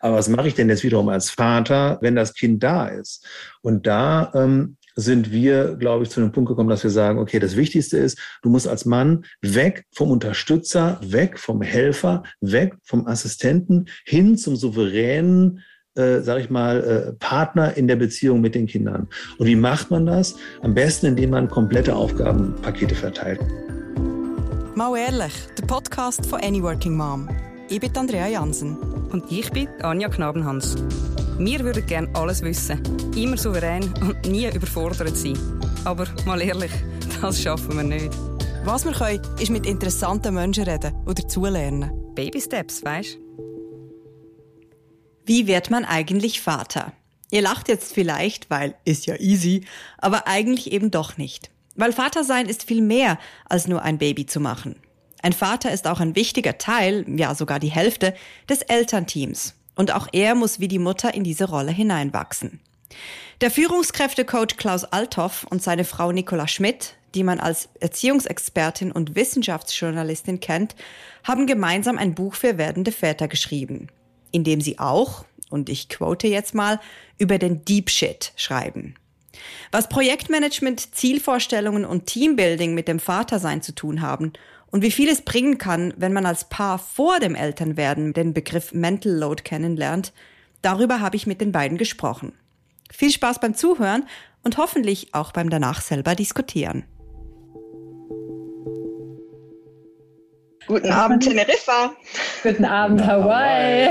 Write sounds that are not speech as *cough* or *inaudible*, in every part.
Aber was mache ich denn jetzt wiederum als Vater, wenn das Kind da ist? Und da ähm, sind wir, glaube ich, zu einem Punkt gekommen, dass wir sagen, okay, das Wichtigste ist, du musst als Mann weg vom Unterstützer, weg vom Helfer, weg vom Assistenten hin zum souveränen, äh, sag ich mal, äh, Partner in der Beziehung mit den Kindern. Und wie macht man das? Am besten, indem man komplette Aufgabenpakete verteilt. Mal ehrlich, der Podcast von Any Working Mom. Ich bin Andrea Jansen. Und ich bin Anja Knabenhans. Wir würden gerne alles wissen, immer souverän und nie überfordert sein. Aber mal ehrlich, *laughs* das schaffen wir nicht. Was wir können, ist mit interessanten Menschen reden oder zulernen. Baby Steps, weißt Wie wird man eigentlich Vater? Ihr lacht jetzt vielleicht, weil ist ja easy, aber eigentlich eben doch nicht. Weil Vater sein ist viel mehr als nur ein Baby zu machen. Ein Vater ist auch ein wichtiger Teil, ja sogar die Hälfte, des Elternteams. Und auch er muss wie die Mutter in diese Rolle hineinwachsen. Der Führungskräftecoach Klaus Althoff und seine Frau Nicola Schmidt, die man als Erziehungsexpertin und Wissenschaftsjournalistin kennt, haben gemeinsam ein Buch für werdende Väter geschrieben, in dem sie auch, und ich quote jetzt mal, über den Deep Shit schreiben. Was Projektmanagement, Zielvorstellungen und Teambuilding mit dem Vatersein zu tun haben und wie viel es bringen kann, wenn man als Paar vor dem Elternwerden den Begriff Mental Load kennenlernt, darüber habe ich mit den beiden gesprochen. Viel Spaß beim Zuhören und hoffentlich auch beim danach selber diskutieren. Guten Abend, Teneriffa. Guten Abend, Hawaii.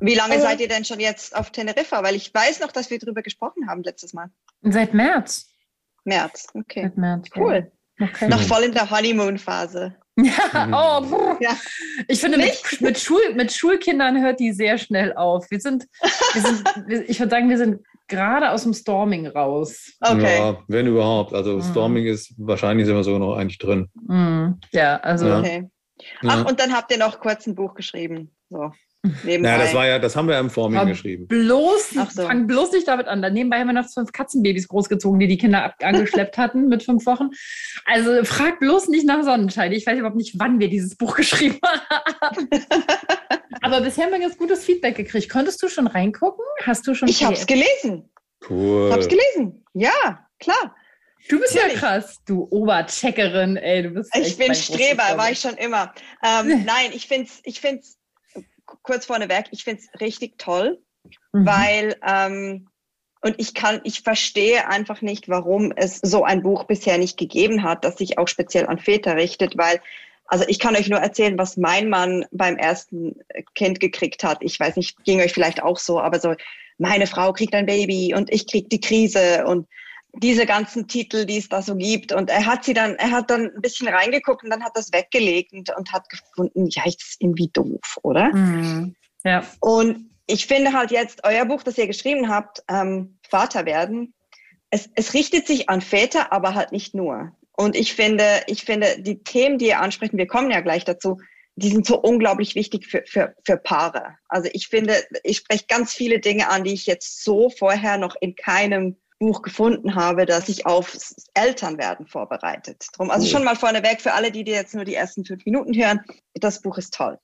Wie lange seid ihr denn schon jetzt auf Teneriffa? Weil ich weiß noch, dass wir darüber gesprochen haben letztes Mal. Seit März. März, okay. Seit März. Cool. Okay. Noch voll in der Honeymoon-Phase. Ja, *laughs* oh, ja. ich finde, mit, mit, Schul, mit Schulkindern hört die sehr schnell auf. Wir sind, wir sind *laughs* ich würde sagen, wir sind gerade aus dem Storming raus. Okay. Ja, wenn überhaupt. Also mhm. Storming ist wahrscheinlich sind wir sogar noch eigentlich drin. Mhm. Ja, also. Ja. Okay. Ach, und dann habt ihr noch kurz ein Buch geschrieben. So. Nebenbei. Ja, das war ja, das haben wir im Forming Aber geschrieben. Bloß, so. fang bloß nicht damit an. Dann nebenbei haben wir noch fünf Katzenbabys großgezogen, die die Kinder angeschleppt hatten mit fünf Wochen. Also frag bloß nicht nach Sonnenschein. Ich weiß überhaupt nicht, wann wir dieses Buch *laughs* geschrieben haben. Aber bisher haben wir ganz gutes Feedback gekriegt. Konntest du schon reingucken? Hast du schon? Ich habe es gelesen. Cool. Ich habe es gelesen. Ja, klar. Du bist ja krass, du Obercheckerin, ey, du bist. Ich bin Streber, war ich schon immer. Ähm, *laughs* nein, ich finde es ich find's kurz vorneweg, ich finde es richtig toll, mhm. weil ähm, und ich kann, ich verstehe einfach nicht, warum es so ein Buch bisher nicht gegeben hat, das sich auch speziell an Väter richtet, weil also ich kann euch nur erzählen, was mein Mann beim ersten Kind gekriegt hat. Ich weiß nicht, ging euch vielleicht auch so, aber so, meine Frau kriegt ein Baby und ich krieg die Krise und diese ganzen Titel, die es da so gibt. Und er hat sie dann, er hat dann ein bisschen reingeguckt und dann hat das weggelegt und, und hat gefunden, ja, ist das irgendwie doof, oder? Mhm. Ja. Und ich finde halt jetzt euer Buch, das ihr geschrieben habt, ähm, Vater werden, es, es richtet sich an Väter, aber halt nicht nur. Und ich finde, ich finde, die Themen, die ihr ansprechen, wir kommen ja gleich dazu, die sind so unglaublich wichtig für, für, für Paare. Also ich finde, ich spreche ganz viele Dinge an, die ich jetzt so vorher noch in keinem Buch gefunden habe, das sich aufs Elternwerden vorbereitet. Drum, also schon mal vorneweg für alle, die, die jetzt nur die ersten fünf Minuten hören, das Buch ist toll.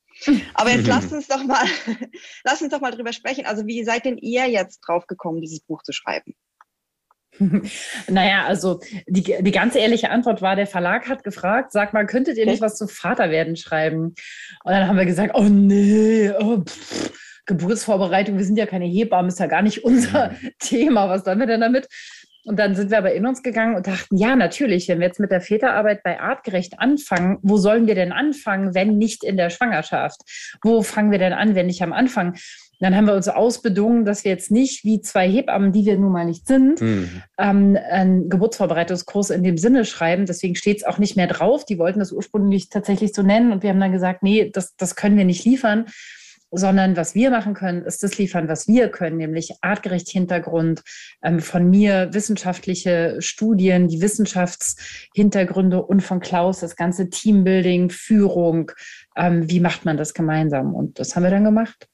Aber jetzt *laughs* lasst uns doch mal, *laughs* lasst uns doch mal drüber sprechen. Also wie seid denn ihr jetzt drauf gekommen, dieses Buch zu schreiben? *laughs* Naja, also die, die ganz ehrliche Antwort war, der Verlag hat gefragt, sag mal, könntet ihr nicht was zu Vaterwerden schreiben? Und dann haben wir gesagt, oh nee, oh, pff Geburtsvorbereitung, wir sind ja keine Hebammen, ist ja gar nicht unser mhm. *laughs* Thema. Was sollen wir denn damit? Und dann sind wir aber in uns gegangen und dachten, ja, natürlich, wenn wir jetzt mit der Väterarbeit bei Artgerecht anfangen, wo sollen wir denn anfangen, wenn nicht in der Schwangerschaft? Wo fangen wir denn an, wenn nicht am Anfang? Dann haben wir uns ausbedungen, dass wir jetzt nicht wie zwei Hebammen, die wir nun mal nicht sind, mhm. ähm, einen Geburtsvorbereitungskurs in dem Sinne schreiben. Deswegen steht es auch nicht mehr drauf. Die wollten das ursprünglich tatsächlich so nennen und wir haben dann gesagt, nee, das, das können wir nicht liefern sondern was wir machen können, ist das liefern, was wir können, nämlich artgerecht Hintergrund ähm, von mir, wissenschaftliche Studien, die Wissenschaftshintergründe und von Klaus das ganze Teambuilding, Führung. Ähm, wie macht man das gemeinsam? Und das haben wir dann gemacht.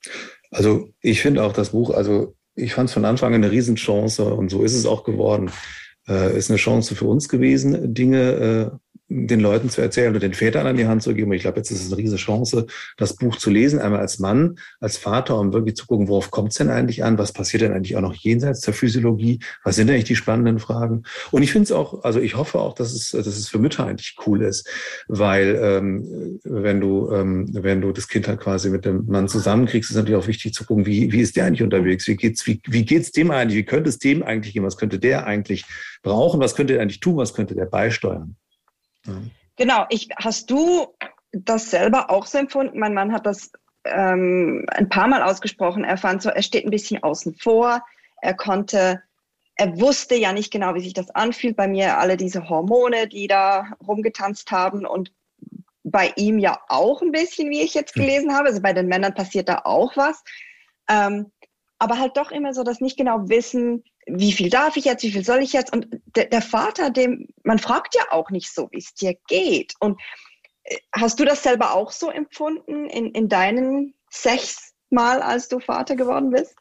Also ich finde auch das Buch, also ich fand es von Anfang an eine Riesenchance und so ist es auch geworden. Äh, ist eine Chance für uns gewesen, Dinge äh, den Leuten zu erzählen und den Vätern an die Hand zu geben. Und ich glaube, jetzt ist es eine riesige Chance, das Buch zu lesen, einmal als Mann, als Vater, um wirklich zu gucken, worauf kommt es denn eigentlich an? Was passiert denn eigentlich auch noch jenseits der Physiologie? Was sind eigentlich die spannenden Fragen? Und ich finde es auch, also ich hoffe auch, dass es, dass es für Mütter eigentlich cool ist, weil ähm, wenn du, ähm, wenn du das Kind halt quasi mit dem Mann zusammenkriegst, ist natürlich auch wichtig zu gucken, wie, wie ist der eigentlich unterwegs? Wie geht's, wie, wie geht's dem eigentlich? Wie könnte es dem eigentlich gehen? Was könnte der eigentlich brauchen? Was könnte er eigentlich tun? Was könnte der beisteuern? Genau, ich, hast du das selber auch so empfunden? Mein Mann hat das ähm, ein paar Mal ausgesprochen. Er fand so, er steht ein bisschen außen vor. Er konnte, er wusste ja nicht genau, wie sich das anfühlt. Bei mir alle diese Hormone, die da rumgetanzt haben und bei ihm ja auch ein bisschen, wie ich jetzt gelesen habe. Also bei den Männern passiert da auch was. Ähm, aber halt doch immer so das nicht genau wissen, wie viel darf ich jetzt, wie viel soll ich jetzt? Und der, der Vater, dem, man fragt ja auch nicht so, wie es dir geht. Und äh, hast du das selber auch so empfunden in, in deinen sechs Mal, als du Vater geworden bist?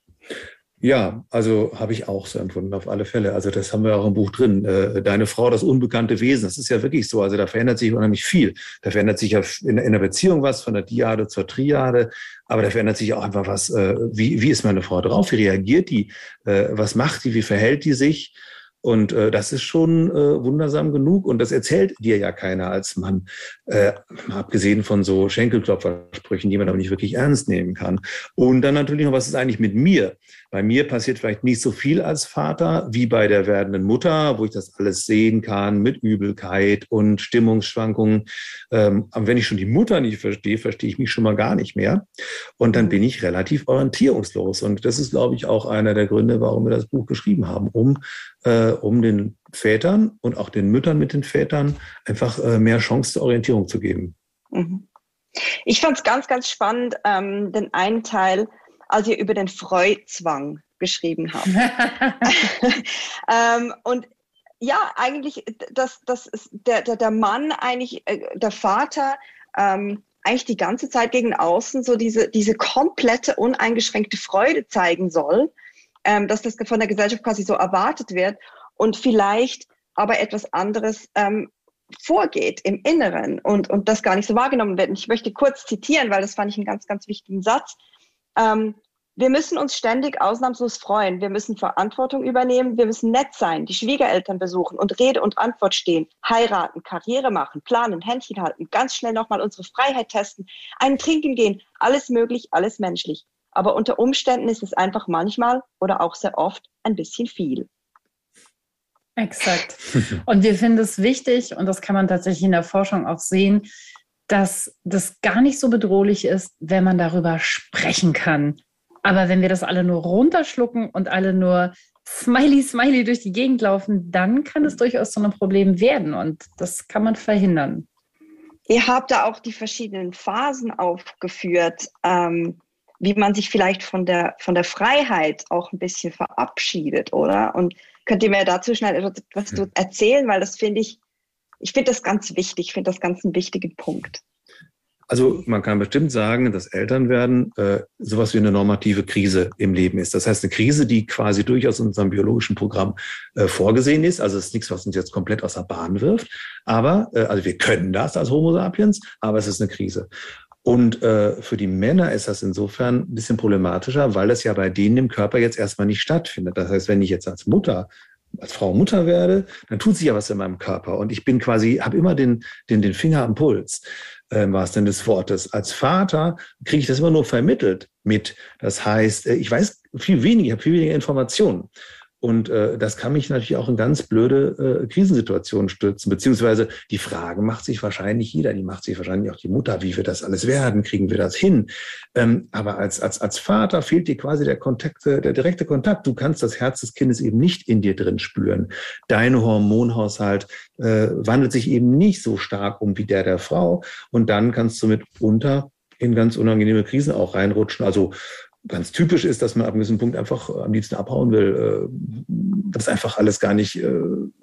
Ja, also habe ich auch so empfunden, auf alle Fälle. Also das haben wir auch im Buch drin. Äh, deine Frau, das unbekannte Wesen, das ist ja wirklich so. Also da verändert sich unheimlich viel. Da verändert sich ja in, der Beziehung was, von der Diade zur Triade. Aber da verändert sich auch einfach was. Äh, wie, wie ist meine Frau drauf? Wie reagiert die? Äh, was macht die? Wie verhält die sich? Und äh, das ist schon äh, wundersam genug. Und das erzählt dir ja keiner als Mann, äh, abgesehen von so Schenkelklopfersprüchen, die man aber nicht wirklich ernst nehmen kann. Und dann natürlich noch, was ist eigentlich mit mir? Bei mir passiert vielleicht nicht so viel als Vater wie bei der werdenden Mutter, wo ich das alles sehen kann mit Übelkeit und Stimmungsschwankungen. Ähm, aber wenn ich schon die Mutter nicht verstehe, verstehe ich mich schon mal gar nicht mehr. Und dann bin ich relativ orientierungslos. Und das ist, glaube ich, auch einer der Gründe, warum wir das Buch geschrieben haben, um, äh, um den Vätern und auch den Müttern mit den Vätern einfach äh, mehr Chance zur Orientierung zu geben. Mhm. Ich fand es ganz, ganz spannend, ähm, den einen Teil, als ihr über den Freuzwang geschrieben habt. *laughs* ähm, und ja, eigentlich, dass, dass der, der, der Mann eigentlich, äh, der Vater, ähm, eigentlich die ganze Zeit gegen außen so diese, diese komplette, uneingeschränkte Freude zeigen soll, ähm, dass das von der Gesellschaft quasi so erwartet wird und vielleicht aber etwas anderes ähm, vorgeht im Inneren und, und das gar nicht so wahrgenommen wird. Und ich möchte kurz zitieren, weil das fand ich einen ganz, ganz wichtigen Satz. Ähm, wir müssen uns ständig ausnahmslos freuen. Wir müssen Verantwortung übernehmen. Wir müssen nett sein, die Schwiegereltern besuchen und Rede und Antwort stehen, heiraten, Karriere machen, planen, Händchen halten, ganz schnell nochmal unsere Freiheit testen, einen trinken gehen. Alles möglich, alles menschlich. Aber unter Umständen ist es einfach manchmal oder auch sehr oft ein bisschen viel. Exakt. Und wir finden es wichtig, und das kann man tatsächlich in der Forschung auch sehen, dass das gar nicht so bedrohlich ist, wenn man darüber sprechen kann. Aber wenn wir das alle nur runterschlucken und alle nur smiley, smiley durch die Gegend laufen, dann kann es durchaus zu einem Problem werden und das kann man verhindern. Ihr habt da auch die verschiedenen Phasen aufgeführt, ähm, wie man sich vielleicht von der, von der Freiheit auch ein bisschen verabschiedet, oder? Und könnt ihr mir dazu schnell etwas erzählen, weil das finde ich, ich finde das ganz wichtig, ich finde das ganz einen wichtigen Punkt. Also man kann bestimmt sagen, dass Elternwerden äh, sowas wie eine normative Krise im Leben ist. Das heißt, eine Krise, die quasi durchaus in unserem biologischen Programm äh, vorgesehen ist. Also es ist nichts, was uns jetzt komplett aus der Bahn wirft. Aber, äh, also wir können das als Homo sapiens, aber es ist eine Krise. Und äh, für die Männer ist das insofern ein bisschen problematischer, weil das ja bei denen im Körper jetzt erstmal nicht stattfindet. Das heißt, wenn ich jetzt als Mutter als Frau Mutter werde, dann tut sich ja was in meinem Körper. Und ich bin quasi, habe immer den, den, den Finger am Puls äh, im wahrsten Sinne des Wortes. Als Vater kriege ich das immer nur vermittelt mit. Das heißt, äh, ich weiß viel weniger, ich habe viel weniger Informationen. Und äh, das kann mich natürlich auch in ganz blöde äh, Krisensituationen stürzen. Beziehungsweise die Frage macht sich wahrscheinlich jeder, die macht sich wahrscheinlich auch die Mutter, wie wird das alles werden, kriegen wir das hin? Ähm, aber als, als, als Vater fehlt dir quasi der Kontakt, der direkte Kontakt. Du kannst das Herz des Kindes eben nicht in dir drin spüren. Dein Hormonhaushalt äh, wandelt sich eben nicht so stark um wie der der Frau. Und dann kannst du mitunter in ganz unangenehme Krisen auch reinrutschen. Also ganz typisch ist, dass man ab einem gewissen Punkt einfach am liebsten abhauen will, äh, das einfach alles gar nicht äh,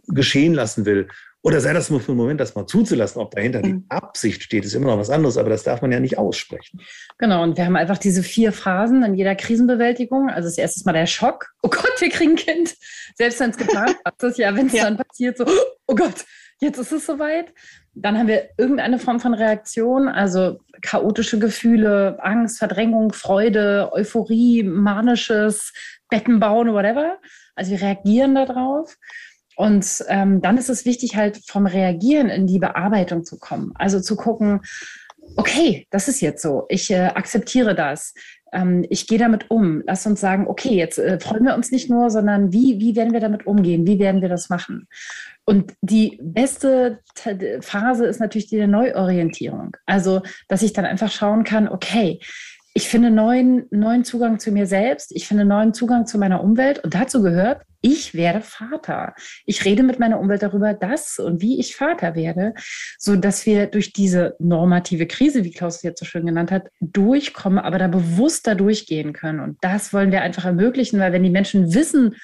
geschehen lassen will. Oder sei das nur für einen Moment, das mal zuzulassen, ob dahinter die mhm. Absicht steht, ist immer noch was anderes, aber das darf man ja nicht aussprechen. Genau, und wir haben einfach diese vier Phasen in jeder Krisenbewältigung. Also das erste Mal der Schock, oh Gott, wir kriegen ein Kind. Selbst wenn es geplant ist, ja, wenn es ja. dann passiert, so, oh Gott, jetzt ist es soweit. Dann haben wir irgendeine Form von Reaktion, also chaotische Gefühle, Angst, Verdrängung, Freude, Euphorie, manisches, Betten bauen, whatever. Also wir reagieren darauf. Und ähm, dann ist es wichtig, halt vom Reagieren in die Bearbeitung zu kommen. Also zu gucken, okay, das ist jetzt so, ich äh, akzeptiere das, ähm, ich gehe damit um. Lass uns sagen, okay, jetzt äh, freuen wir uns nicht nur, sondern wie, wie werden wir damit umgehen? Wie werden wir das machen? Und die beste Phase ist natürlich die der Neuorientierung. Also, dass ich dann einfach schauen kann, okay, ich finde neuen, neuen Zugang zu mir selbst, ich finde neuen Zugang zu meiner Umwelt und dazu gehört, ich werde Vater. Ich rede mit meiner Umwelt darüber, dass und wie ich Vater werde, so dass wir durch diese normative Krise, wie Klaus es jetzt so schön genannt hat, durchkommen, aber da bewusster durchgehen können. Und das wollen wir einfach ermöglichen, weil wenn die Menschen wissen,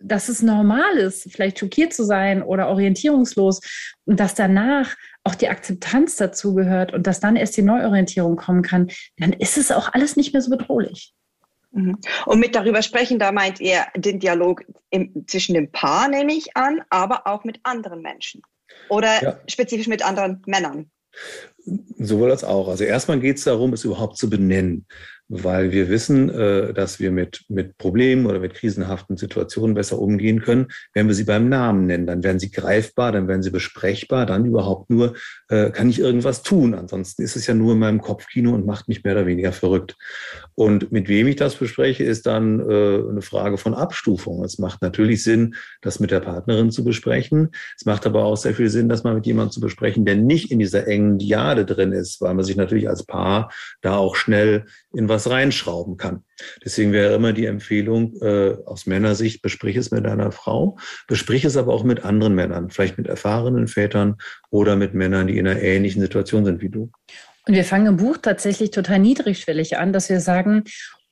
dass es normal ist, vielleicht schockiert zu sein oder orientierungslos und dass danach auch die Akzeptanz dazu gehört und dass dann erst die Neuorientierung kommen kann, dann ist es auch alles nicht mehr so bedrohlich. Mhm. Und mit darüber sprechen, da meint ihr den Dialog im, zwischen dem Paar, nehme ich an, aber auch mit anderen Menschen oder ja. spezifisch mit anderen Männern. Sowohl als auch. Also erstmal geht es darum, es überhaupt zu benennen weil wir wissen, äh, dass wir mit, mit Problemen oder mit krisenhaften Situationen besser umgehen können, wenn wir sie beim Namen nennen. Dann werden sie greifbar, dann werden sie besprechbar, dann überhaupt nur, äh, kann ich irgendwas tun. Ansonsten ist es ja nur in meinem Kopfkino und macht mich mehr oder weniger verrückt. Und mit wem ich das bespreche, ist dann äh, eine Frage von Abstufung. Es macht natürlich Sinn, das mit der Partnerin zu besprechen. Es macht aber auch sehr viel Sinn, das mal mit jemandem zu besprechen, der nicht in dieser engen Diade drin ist, weil man sich natürlich als Paar da auch schnell in was reinschrauben kann. Deswegen wäre immer die Empfehlung äh, aus Männersicht, besprich es mit deiner Frau, besprich es aber auch mit anderen Männern, vielleicht mit erfahrenen Vätern oder mit Männern, die in einer ähnlichen Situation sind wie du. Und wir fangen im Buch tatsächlich total niedrigschwellig an, dass wir sagen,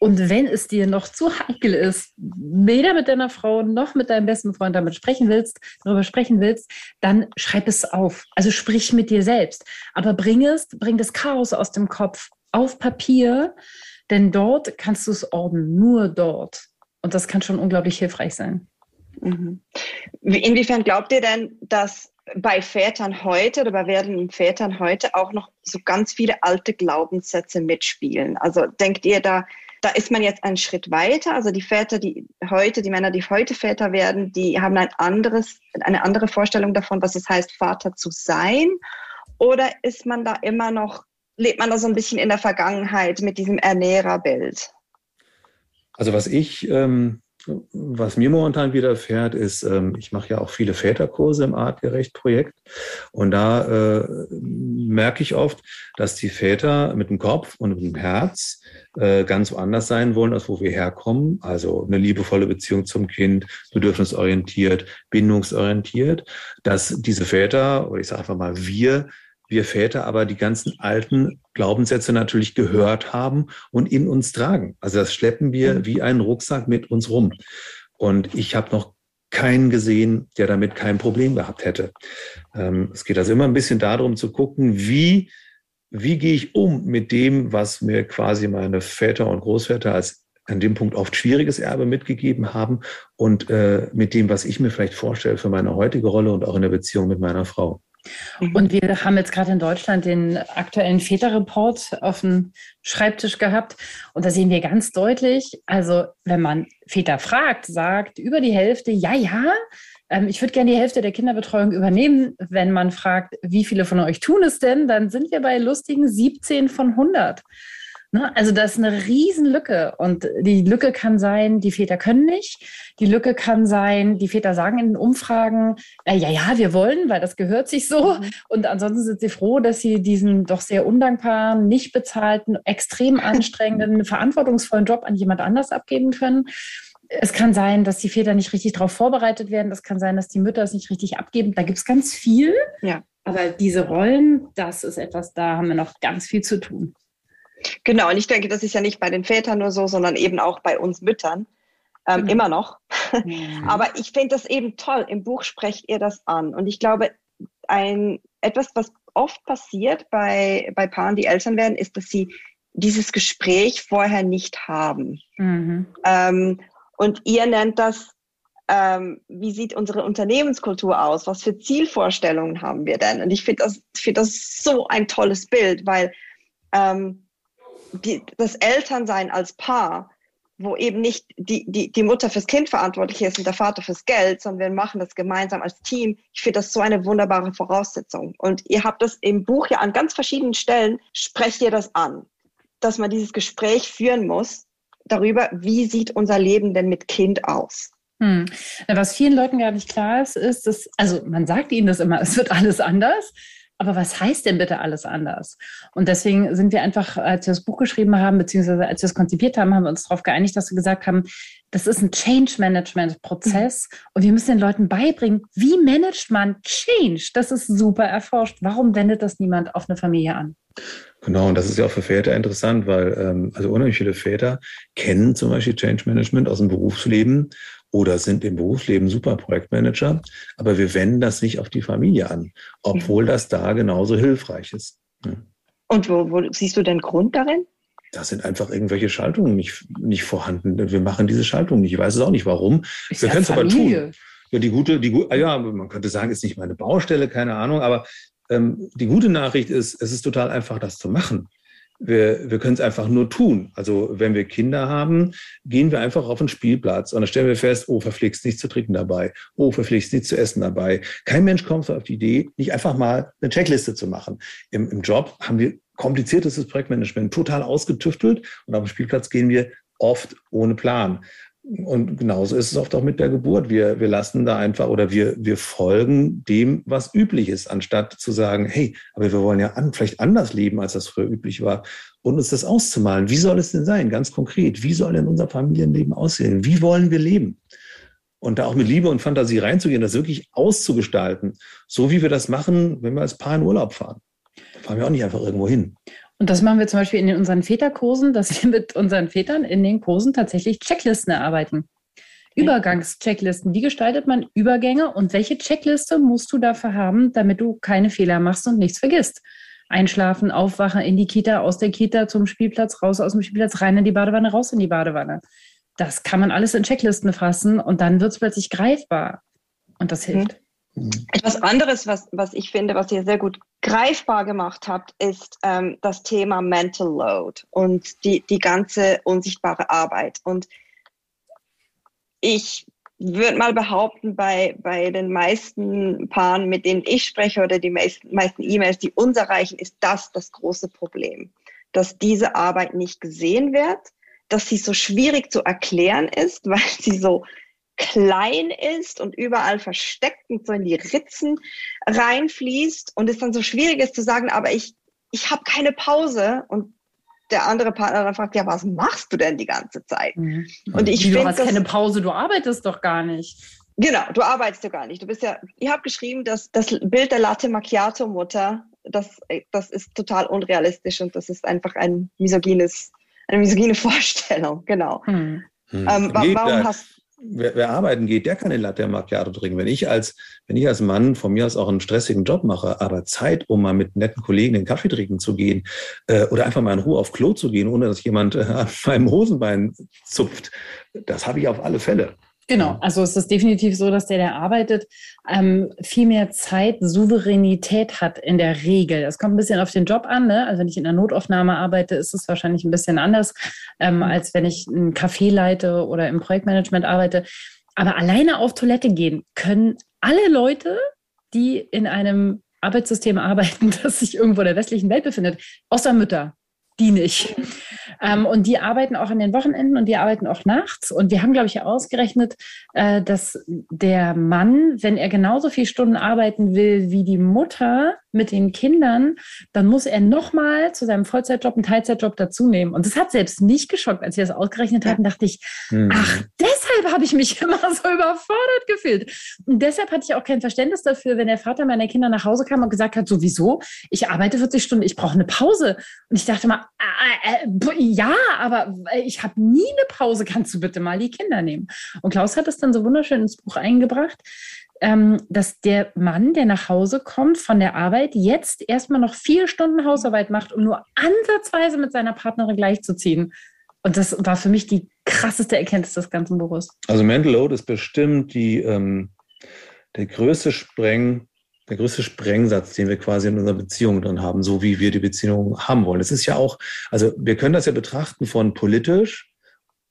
und wenn es dir noch zu heikel ist, weder mit deiner Frau noch mit deinem besten Freund damit sprechen willst, darüber sprechen willst, dann schreib es auf. Also sprich mit dir selbst. Aber bring es, bring das Chaos aus dem Kopf auf Papier, denn dort kannst du es ordnen, nur dort. Und das kann schon unglaublich hilfreich sein. Mhm. Inwiefern glaubt ihr denn, dass bei Vätern heute oder bei werdenden Vätern heute auch noch so ganz viele alte Glaubenssätze mitspielen? Also denkt ihr da, da ist man jetzt einen Schritt weiter. Also die Väter, die heute, die Männer, die heute Väter werden, die haben ein anderes, eine andere Vorstellung davon, was es heißt, Vater zu sein. Oder ist man da immer noch lebt man da so ein bisschen in der Vergangenheit mit diesem Ernährerbild? Also was ich, ähm, was mir momentan widerfährt, ist, ähm, ich mache ja auch viele Väterkurse im Artgerecht-Projekt und da äh, merke ich oft, dass die Väter mit dem Kopf und mit dem Herz äh, ganz woanders sein wollen, als wo wir herkommen. Also eine liebevolle Beziehung zum Kind, bedürfnisorientiert, bindungsorientiert, dass diese Väter, oder ich sage einfach mal wir, wir Väter aber die ganzen alten Glaubenssätze natürlich gehört haben und in uns tragen. Also das schleppen wir mhm. wie einen Rucksack mit uns rum. Und ich habe noch keinen gesehen, der damit kein Problem gehabt hätte. Ähm, es geht also immer ein bisschen darum zu gucken, wie, wie gehe ich um mit dem, was mir quasi meine Väter und Großväter als an dem Punkt oft schwieriges Erbe mitgegeben haben und äh, mit dem, was ich mir vielleicht vorstelle für meine heutige Rolle und auch in der Beziehung mit meiner Frau. Mhm. Und wir haben jetzt gerade in Deutschland den aktuellen Väterreport auf dem Schreibtisch gehabt. Und da sehen wir ganz deutlich, also wenn man Väter fragt, sagt über die Hälfte, ja, ja, ähm, ich würde gerne die Hälfte der Kinderbetreuung übernehmen. Wenn man fragt, wie viele von euch tun es denn, dann sind wir bei lustigen 17 von 100. Ne? Also das ist eine Riesenlücke. Und die Lücke kann sein, die Väter können nicht. Die Lücke kann sein, die Väter sagen in den Umfragen, äh, ja, ja, wir wollen, weil das gehört sich so. Mhm. Und ansonsten sind sie froh, dass sie diesen doch sehr undankbaren, nicht bezahlten, extrem anstrengenden, *laughs* verantwortungsvollen Job an jemand anders abgeben können. Es kann sein, dass die Väter nicht richtig darauf vorbereitet werden. Es kann sein, dass die Mütter es nicht richtig abgeben. Da gibt es ganz viel. Ja. Aber diese Rollen, das ist etwas, da haben wir noch ganz viel zu tun. Genau, und ich denke, das ist ja nicht bei den Vätern nur so, sondern eben auch bei uns Müttern. Ähm, mhm. Immer noch. Mhm. Aber ich finde das eben toll. Im Buch sprecht ihr das an. Und ich glaube, ein, etwas, was oft passiert bei, bei Paaren, die Eltern werden, ist, dass sie dieses Gespräch vorher nicht haben. Mhm. Ähm, und ihr nennt das ähm, wie sieht unsere Unternehmenskultur aus? Was für Zielvorstellungen haben wir denn? Und ich finde das, find das so ein tolles Bild, weil ähm, die, das Elternsein als Paar, wo eben nicht die, die, die Mutter fürs Kind verantwortlich ist und der Vater fürs Geld, sondern wir machen das gemeinsam als Team. Ich finde das so eine wunderbare Voraussetzung. Und ihr habt das im Buch ja an ganz verschiedenen Stellen, sprecht ihr das an, dass man dieses Gespräch führen muss darüber, wie sieht unser Leben denn mit Kind aus? Hm. Was vielen Leuten gar nicht klar ist, ist, dass, also man sagt ihnen das immer, *laughs* es wird alles anders. Aber was heißt denn bitte alles anders? Und deswegen sind wir einfach, als wir das Buch geschrieben haben, beziehungsweise als wir es konzipiert haben, haben wir uns darauf geeinigt, dass wir gesagt haben, das ist ein Change-Management-Prozess und wir müssen den Leuten beibringen, wie managt man Change? Das ist super erforscht. Warum wendet das niemand auf eine Familie an? Genau, und das ist ja auch für Väter interessant, weil ähm, also unheimlich viele Väter kennen zum Beispiel Change Management aus dem Berufsleben oder sind im Berufsleben super Projektmanager, aber wir wenden das nicht auf die Familie an, obwohl das da genauso hilfreich ist. Ja. Und wo, wo siehst du den Grund darin? Da sind einfach irgendwelche Schaltungen nicht, nicht vorhanden. Wir machen diese Schaltung nicht. Ich weiß es auch nicht warum. Ist wir können es aber tun. Ja, die gute, die gute, ja, man könnte sagen, ist nicht meine Baustelle, keine Ahnung, aber ähm, die gute Nachricht ist, es ist total einfach, das zu machen. Wir, wir können es einfach nur tun. Also wenn wir Kinder haben, gehen wir einfach auf den Spielplatz und dann stellen wir fest, oh, verpflichst nichts zu trinken dabei, oh, verpflichst nichts zu essen dabei. Kein Mensch kommt auf die Idee, nicht einfach mal eine Checkliste zu machen. Im, im Job haben wir kompliziertes Projektmanagement total ausgetüftelt und auf dem Spielplatz gehen wir oft ohne Plan. Und genauso ist es oft auch mit der Geburt. Wir, wir lassen da einfach oder wir, wir folgen dem, was üblich ist, anstatt zu sagen, hey, aber wir wollen ja an, vielleicht anders leben, als das früher üblich war. Und uns das auszumalen. Wie soll es denn sein? Ganz konkret. Wie soll denn unser Familienleben aussehen? Wie wollen wir leben? Und da auch mit Liebe und Fantasie reinzugehen, das wirklich auszugestalten. So wie wir das machen, wenn wir als Paar in Urlaub fahren. Da fahren wir auch nicht einfach irgendwo hin. Und das machen wir zum Beispiel in unseren Väterkursen, dass wir mit unseren Vätern in den Kursen tatsächlich Checklisten erarbeiten. Übergangschecklisten. Wie gestaltet man Übergänge und welche Checkliste musst du dafür haben, damit du keine Fehler machst und nichts vergisst? Einschlafen, aufwachen, in die Kita, aus der Kita zum Spielplatz, raus aus dem Spielplatz, rein in die Badewanne, raus in die Badewanne. Das kann man alles in Checklisten fassen und dann wird es plötzlich greifbar. Und das hilft. Etwas anderes, was, was ich finde, was ihr sehr gut greifbar gemacht habt, ist ähm, das Thema Mental Load und die, die ganze unsichtbare Arbeit. Und ich würde mal behaupten, bei, bei den meisten Paaren, mit denen ich spreche oder die meisten E-Mails, die uns erreichen, ist das das große Problem, dass diese Arbeit nicht gesehen wird, dass sie so schwierig zu erklären ist, *laughs* weil sie so klein ist und überall versteckt und so in die Ritzen reinfließt und es dann so schwierig ist zu sagen, aber ich, ich habe keine Pause und der andere Partner dann fragt, ja, was machst du denn die ganze Zeit? Mhm. Und ich finde, du hast keine Pause, du arbeitest doch gar nicht. Genau, du arbeitest ja gar nicht. Du bist ja, ihr habt geschrieben, dass das Bild der Latte Macchiato Mutter, das, das ist total unrealistisch und das ist einfach ein misogynes, eine misogyne *laughs* Vorstellung. Genau. Hm. Hm. Ähm, warum hast wer, wer arbeiten geht, der kann den Latte Macchiato trinken. Wenn ich als, wenn ich als Mann von mir aus auch einen stressigen Job mache, aber Zeit, um mal mit netten Kollegen den Kaffee trinken zu gehen äh, oder einfach mal in Ruhe auf Klo zu gehen, ohne dass jemand äh, an meinem Hosenbein zupft, das habe ich auf alle Fälle. Genau, also es ist definitiv so, dass der, der arbeitet, ähm, viel mehr Zeit, Souveränität hat in der Regel. Das kommt ein bisschen auf den Job an. Ne? Also wenn ich in der Notaufnahme arbeite, ist es wahrscheinlich ein bisschen anders, ähm, mhm. als wenn ich ein Café leite oder im Projektmanagement arbeite. Aber alleine auf Toilette gehen können alle Leute, die in einem Arbeitssystem *laughs* arbeiten, das sich irgendwo in der westlichen Welt befindet, außer Mütter die nicht. Ähm, und die arbeiten auch an den Wochenenden und die arbeiten auch nachts. Und wir haben, glaube ich, ausgerechnet, äh, dass der Mann, wenn er genauso viele Stunden arbeiten will wie die Mutter mit den Kindern, dann muss er nochmal zu seinem Vollzeitjob einen Teilzeitjob dazu nehmen. Und das hat selbst mich geschockt. Als wir das ausgerechnet hatten, dachte ich, mhm. ach, deshalb habe ich mich *laughs* immer so überfordert gefühlt. Und deshalb hatte ich auch kein Verständnis dafür, wenn der Vater meiner Kinder nach Hause kam und gesagt hat, sowieso, ich arbeite 40 Stunden, ich brauche eine Pause. Und ich dachte mal, äh, äh, ja, aber ich habe nie eine Pause, *laughs* kannst du bitte mal die Kinder nehmen? Und Klaus hat es dann so wunderschön ins Buch eingebracht, ähm, dass der Mann, der nach Hause kommt von der Arbeit, jetzt erstmal noch vier Stunden Hausarbeit macht, um nur ansatzweise mit seiner Partnerin gleichzuziehen. Und das war für mich die krasseste Erkenntnis des ganzen Buches? Also Mental Load ist bestimmt die, ähm, der größte Spreng, der größte Sprengsatz, den wir quasi in unserer Beziehung drin haben, so wie wir die Beziehung haben wollen. Es ist ja auch, also wir können das ja betrachten von politisch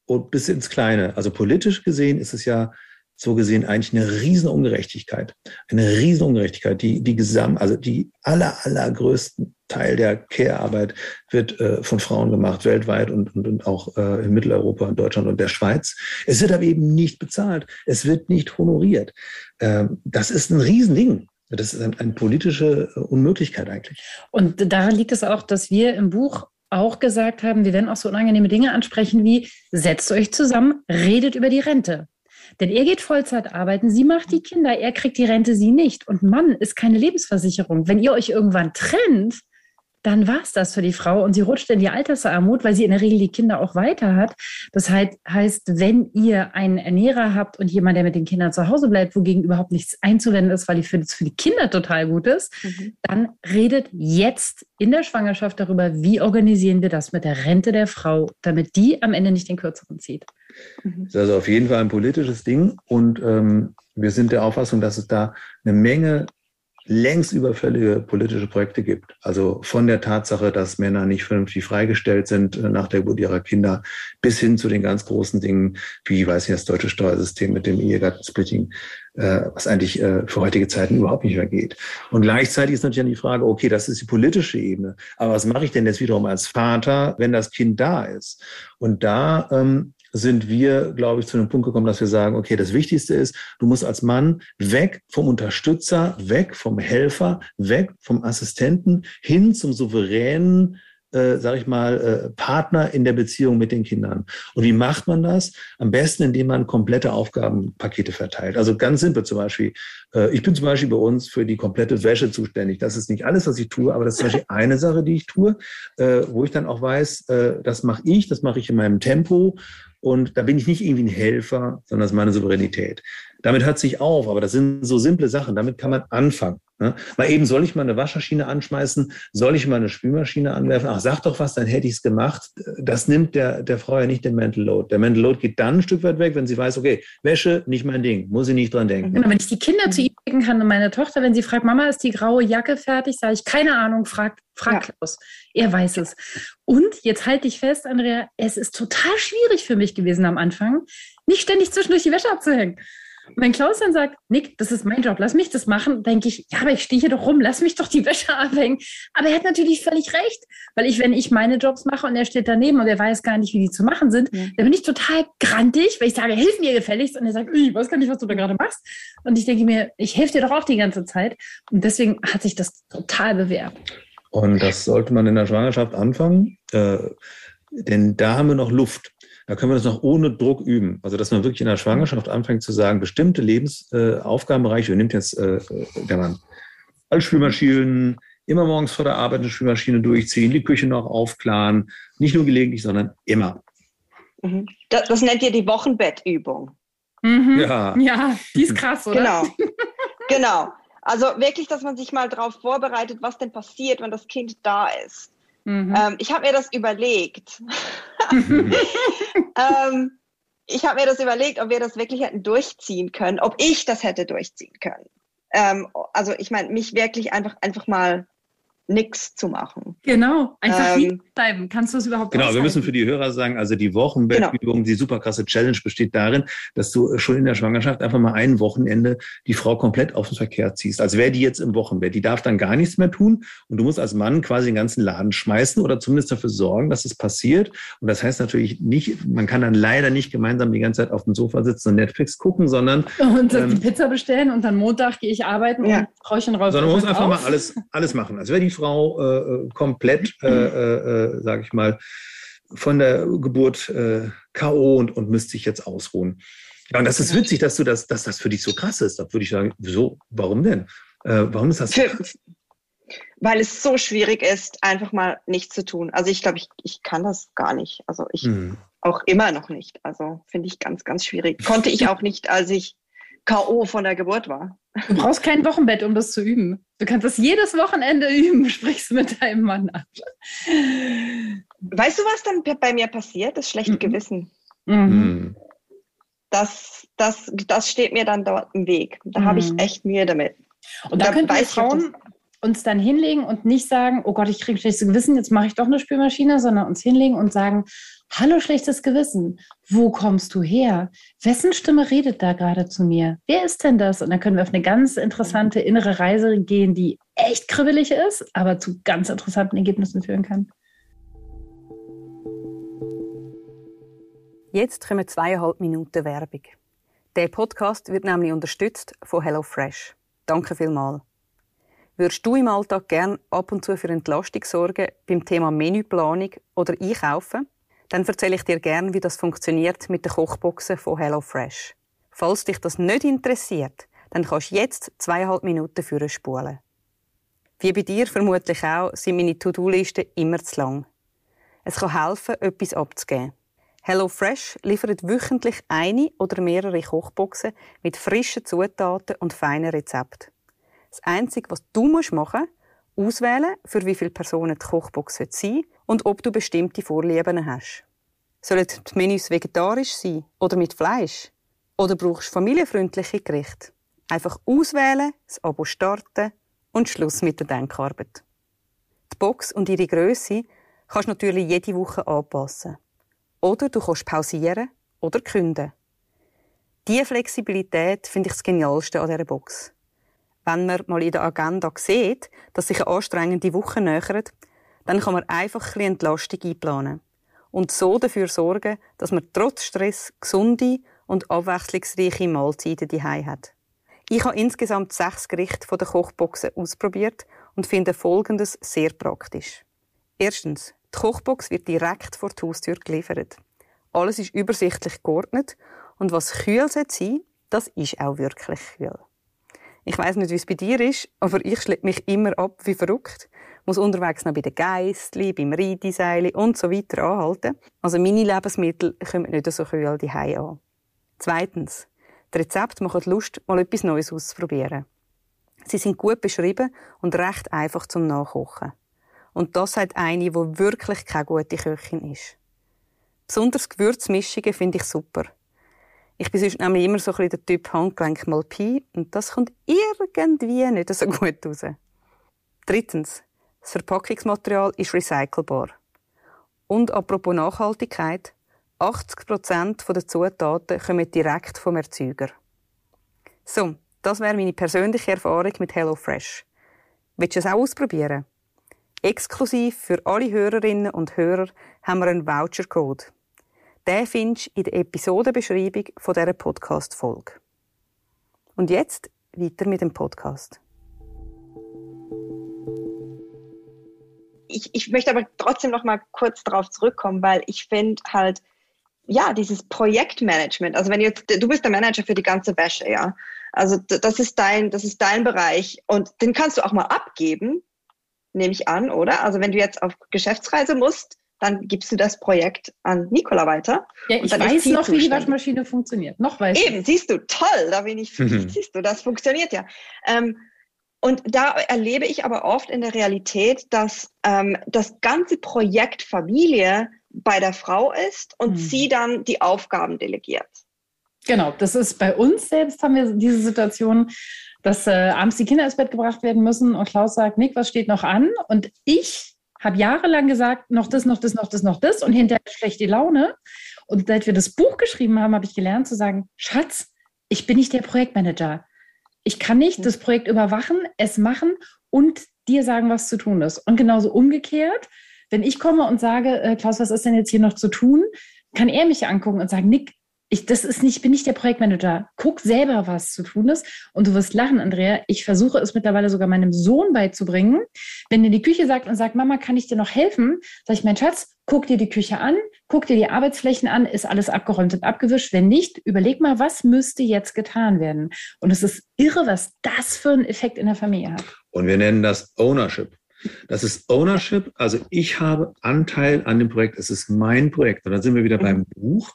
und bis ins Kleine. Also politisch gesehen ist es ja so gesehen eigentlich eine Riesenungerechtigkeit. Eine Riesenungerechtigkeit. Die, die Gesam also die aller, allergrößten Teil der Care-Arbeit wird äh, von Frauen gemacht, weltweit und, und, und auch äh, in Mitteleuropa, in Deutschland und der Schweiz. Es wird aber eben nicht bezahlt. Es wird nicht honoriert. Ähm, das ist ein Riesending. Das ist eine, eine politische äh, Unmöglichkeit eigentlich. Und daran liegt es auch, dass wir im Buch auch gesagt haben, wir werden auch so unangenehme Dinge ansprechen wie, setzt euch zusammen, redet über die Rente. Denn er geht Vollzeit arbeiten, sie macht die Kinder, er kriegt die Rente, sie nicht. Und Mann ist keine Lebensversicherung. Wenn ihr euch irgendwann trennt, dann war es das für die Frau und sie rutscht in die Altersarmut, weil sie in der Regel die Kinder auch weiter hat. Das heißt, wenn ihr einen Ernährer habt und jemand, der mit den Kindern zu Hause bleibt, wogegen überhaupt nichts einzuwenden ist, weil die für, für die Kinder total gut ist, mhm. dann redet jetzt in der Schwangerschaft darüber, wie organisieren wir das mit der Rente der Frau, damit die am Ende nicht den Kürzeren zieht. Mhm. Das ist also auf jeden Fall ein politisches Ding und ähm, wir sind der Auffassung, dass es da eine Menge längst überfällige politische Projekte gibt. Also von der Tatsache, dass Männer nicht vernünftig freigestellt sind äh, nach der Geburt ihrer Kinder, bis hin zu den ganz großen Dingen, wie, weiß ich, das deutsche Steuersystem mit dem Ehegattensplitting, äh, was eigentlich äh, für heutige Zeiten überhaupt nicht mehr geht. Und gleichzeitig ist natürlich die Frage, okay, das ist die politische Ebene, aber was mache ich denn jetzt wiederum als Vater, wenn das Kind da ist? Und da ähm, sind wir, glaube ich, zu einem Punkt gekommen, dass wir sagen, okay, das Wichtigste ist, du musst als Mann weg vom Unterstützer, weg vom Helfer, weg vom Assistenten hin zum souveränen äh, sage ich mal, äh, Partner in der Beziehung mit den Kindern. Und wie macht man das? Am besten, indem man komplette Aufgabenpakete verteilt. Also ganz simpel zum Beispiel. Äh, ich bin zum Beispiel bei uns für die komplette Wäsche zuständig. Das ist nicht alles, was ich tue, aber das ist zum Beispiel *laughs* eine Sache, die ich tue, äh, wo ich dann auch weiß, äh, das mache ich, das mache ich in meinem Tempo. Und da bin ich nicht irgendwie ein Helfer, sondern das ist meine Souveränität. Damit hört sich auf, aber das sind so simple Sachen. Damit kann man anfangen. Ne? Mal eben, soll ich mal eine Waschmaschine anschmeißen? Soll ich mal eine Spülmaschine anwerfen? Ach, sag doch was, dann hätte ich es gemacht. Das nimmt der, der Frau ja nicht den Mental Load. Der Mental Load geht dann ein Stück weit weg, wenn sie weiß, okay, Wäsche, nicht mein Ding, muss ich nicht dran denken. Genau, wenn ich die Kinder zu ihr bringen kann und meine Tochter, wenn sie fragt, Mama, ist die graue Jacke fertig, sage ich, keine Ahnung, frag, frag ja. Klaus. Er weiß es. Und jetzt halte ich fest, Andrea, es ist total schwierig für mich gewesen am Anfang, nicht ständig zwischendurch die Wäsche abzuhängen. Und wenn Klaus dann sagt, Nick, das ist mein Job, lass mich das machen, denke ich, ja, aber ich stehe hier doch rum, lass mich doch die Wäsche *laughs* abhängen. Aber er hat natürlich völlig recht, weil ich, wenn ich meine Jobs mache und er steht daneben und er weiß gar nicht, wie die zu machen sind, ja. dann bin ich total grantig, weil ich sage, hilf mir gefälligst und er sagt, ich weiß gar nicht, was du da gerade machst. Und ich denke mir, ich helfe dir doch auch die ganze Zeit. Und deswegen hat sich das total bewährt. Und das sollte man in der Schwangerschaft anfangen, äh, denn da haben wir noch Luft. Da können wir das noch ohne Druck üben. Also, dass man wirklich in der Schwangerschaft anfängt zu sagen, bestimmte Lebensaufgabenbereiche, äh, nimmt jetzt äh, der Mann alle Spülmaschinen, immer morgens vor der Arbeit eine Spülmaschine durchziehen, die Küche noch aufklaren, nicht nur gelegentlich, sondern immer. Mhm. Das, das nennt ihr die Wochenbettübung. Mhm. Ja. ja, die ist krass, oder? Genau. *laughs* genau. Also wirklich, dass man sich mal darauf vorbereitet, was denn passiert, wenn das Kind da ist. Mhm. Ähm, ich habe mir das überlegt. *laughs* ähm, ich habe mir das überlegt, ob wir das wirklich hätten durchziehen können, ob ich das hätte durchziehen können. Ähm, also ich meine, mich wirklich einfach, einfach mal nichts zu machen. Genau, einfach ähm, bleiben. Kannst du es überhaupt Genau, aushalten? wir müssen für die Hörer sagen, also die Wochenbettübung, genau. die super krasse Challenge besteht darin, dass du schon in der Schwangerschaft einfach mal ein Wochenende die Frau komplett auf den Verkehr ziehst. Als wäre die jetzt im Wochenbett. Die darf dann gar nichts mehr tun und du musst als Mann quasi den ganzen Laden schmeißen oder zumindest dafür sorgen, dass es passiert. Und das heißt natürlich nicht, man kann dann leider nicht gemeinsam die ganze Zeit auf dem Sofa sitzen und Netflix gucken, sondern und ähm, die Pizza bestellen und dann Montag gehe ich arbeiten ja. und Frauchen raus. Sondern man muss einfach auf. mal alles, alles machen. Als wäre die Frau äh, äh, komplett, äh, äh, äh sage ich mal, von der Geburt äh, K.O. Und, und müsste sich jetzt ausruhen. Ja, und das ist witzig, dass du das, dass das für dich so krass ist. Da würde ich sagen, wieso, warum denn? Äh, warum ist das so krass? *laughs* Weil es so schwierig ist, einfach mal nichts zu tun. Also ich glaube, ich, ich kann das gar nicht. Also ich mhm. auch immer noch nicht. Also finde ich ganz, ganz schwierig. Konnte ich auch nicht, als ich K.O. von der Geburt war. Du brauchst kein Wochenbett, um das zu üben. Du kannst das jedes Wochenende üben, *laughs* sprichst mit deinem Mann ab. Weißt du, was dann bei mir passiert? Das schlechte mhm. Gewissen. Mhm. Das, das, das steht mir dann dort im Weg. Da mhm. habe ich echt Mühe damit. Und da, da könnten Frauen uns dann hinlegen und nicht sagen, oh Gott, ich kriege schlechtes Gewissen, jetzt mache ich doch eine Spülmaschine, sondern uns hinlegen und sagen, hallo schlechtes Gewissen, wo kommst du her? Wessen Stimme redet da gerade zu mir? Wer ist denn das? Und dann können wir auf eine ganz interessante innere Reise gehen, die echt kribbelig ist, aber zu ganz interessanten Ergebnissen führen kann. Jetzt kommen zweieinhalb Minuten Werbung. Der Podcast wird nämlich unterstützt von HelloFresh. Danke vielmals. Würdest du im Alltag gern ab und zu für Entlastung sorgen beim Thema Menüplanung oder Einkaufen? Dann erzähle ich dir gern, wie das funktioniert mit den Kochboxen von HelloFresh. Falls dich das nicht interessiert, dann kannst du jetzt zweieinhalb Minuten für spulen. Wie bei dir vermutlich auch, sind meine To-Do-Listen immer zu lang. Es kann helfen, etwas abzugeben. HelloFresh liefert wöchentlich eine oder mehrere Kochboxen mit frischen Zutaten und feinen Rezepten. Das Einzige, was du machen musst, auswählen, für wie viele Personen die Kochbox sein soll und ob du bestimmte Vorlieben hast. Sollen die Menüs vegetarisch sein oder mit Fleisch? Oder brauchst du familienfreundliche Gerichte? Einfach auswählen, das Abo starten und Schluss mit der Denkarbeit. Die Box und ihre Größe kannst du natürlich jede Woche anpassen. Oder du kannst pausieren oder künden. Diese Flexibilität finde ich das Genialste an dieser Box. Wenn man mal in der Agenda sieht, dass sich eine anstrengende Woche nähert, dann kann man einfach ein Entlastung einplanen und so dafür sorgen, dass man trotz Stress gesunde und abwechslungsreiche Mahlzeiten daheim hat. Ich habe insgesamt sechs Gerichte von der Kochboxen ausprobiert und finde Folgendes sehr praktisch. Erstens, die Kochbox wird direkt vor die Haustür geliefert. Alles ist übersichtlich geordnet und was kühl sein das ist auch wirklich kühl. Ich weiß nicht, wie es bei dir ist, aber ich schleppe mich immer ab wie verrückt. Muss unterwegs noch bei den Geistli, beim Reideseil und so weiter anhalten. Also meine Lebensmittel kommen nicht so kühl die an. Zweitens. Die Rezepte machen Lust, mal etwas Neues auszuprobieren. Sie sind gut beschrieben und recht einfach zum Nachkochen. Und das sagt eine, die wirklich keine gute Köchin ist. Besonders Gewürzmischungen finde ich super. Ich bin sonst nämlich immer so ein bisschen der Typ Handgelenk mal Pi und das kommt irgendwie nicht so *laughs* gut raus. Drittens. Das Verpackungsmaterial ist recycelbar. Und apropos Nachhaltigkeit, 80% der Zutaten kommen direkt vom Erzeuger. So, das wäre meine persönliche Erfahrung mit HelloFresh. Willst du es auch ausprobieren? Exklusiv für alle Hörerinnen und Hörer haben wir einen Vouchercode. Den findest du in der Episodenbeschreibung von dieser Podcast-Folge. Und jetzt weiter mit dem Podcast. Ich, ich möchte aber trotzdem noch mal kurz darauf zurückkommen, weil ich finde halt, ja, dieses Projektmanagement, also wenn jetzt, du bist der Manager für die ganze Wäsche, ja. Also das ist dein, das ist dein Bereich und den kannst du auch mal abgeben, nehme ich an, oder? Also wenn du jetzt auf Geschäftsreise musst, dann gibst du das Projekt an Nikola weiter. Ja, ich weiß noch, wie die Waschmaschine funktioniert. Noch weiß Eben, ich. siehst du, toll, da bin ich, mhm. siehst du, das funktioniert ja. Ähm, und da erlebe ich aber oft in der Realität, dass ähm, das ganze Projekt Familie bei der Frau ist und mhm. sie dann die Aufgaben delegiert. Genau, das ist bei uns selbst haben wir diese Situation, dass äh, abends die Kinder ins Bett gebracht werden müssen und Klaus sagt, Nick, was steht noch an? Und ich habe jahrelang gesagt, noch das, noch das, noch das, noch das und hinterher schlechte Laune. Und seit wir das Buch geschrieben haben, habe ich gelernt zu sagen, Schatz, ich bin nicht der Projektmanager. Ich kann nicht das Projekt überwachen, es machen und dir sagen, was zu tun ist. Und genauso umgekehrt, wenn ich komme und sage, äh, Klaus, was ist denn jetzt hier noch zu tun, kann er mich angucken und sagen, Nick, ich, das ist nicht, bin nicht der Projektmanager. Guck selber, was zu tun ist. Und du wirst lachen, Andrea. Ich versuche es mittlerweile sogar meinem Sohn beizubringen. Wenn er in die Küche sagt und sagt, Mama, kann ich dir noch helfen? Sag ich, mein Schatz, guck dir die Küche an, guck dir die Arbeitsflächen an, ist alles abgeräumt und abgewischt? Wenn nicht, überleg mal, was müsste jetzt getan werden? Und es ist irre, was das für einen Effekt in der Familie hat. Und wir nennen das Ownership. Das ist Ownership. Also ich habe Anteil an dem Projekt. Es ist mein Projekt. Und dann sind wir wieder beim Buch.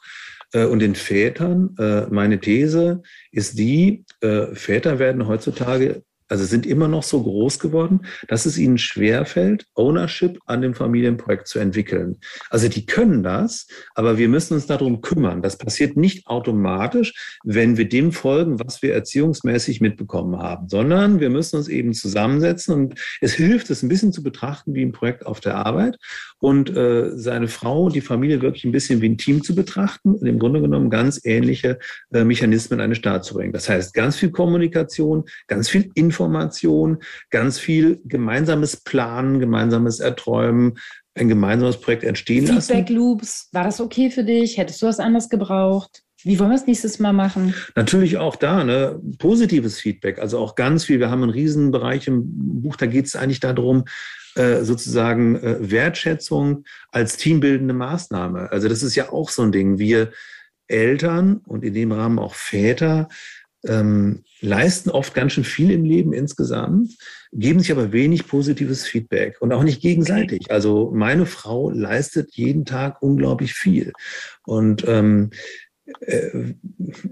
Äh, und den Vätern. Äh, meine These ist die, äh, Väter werden heutzutage also sind immer noch so groß geworden, dass es ihnen schwerfällt, Ownership an dem Familienprojekt zu entwickeln. Also die können das, aber wir müssen uns darum kümmern. Das passiert nicht automatisch, wenn wir dem folgen, was wir erziehungsmäßig mitbekommen haben, sondern wir müssen uns eben zusammensetzen und es hilft, es ein bisschen zu betrachten wie ein Projekt auf der Arbeit und äh, seine Frau, die Familie wirklich ein bisschen wie ein Team zu betrachten und im Grunde genommen ganz ähnliche äh, Mechanismen an den Start zu bringen. Das heißt, ganz viel Kommunikation, ganz viel Information, ganz viel gemeinsames Planen, gemeinsames Erträumen, ein gemeinsames Projekt entstehen Feedback lassen. Feedback Loops, war das okay für dich? Hättest du was anderes gebraucht? Wie wollen wir es nächstes Mal machen? Natürlich auch da, ne, positives Feedback. Also auch ganz viel. Wir haben einen Riesenbereich im Buch, da geht es eigentlich darum, äh, sozusagen äh, Wertschätzung als teambildende Maßnahme. Also das ist ja auch so ein Ding. Wir Eltern und in dem Rahmen auch Väter ähm, leisten oft ganz schön viel im Leben insgesamt, geben sich aber wenig positives Feedback und auch nicht gegenseitig. Also meine Frau leistet jeden Tag unglaublich viel. Und ähm, äh,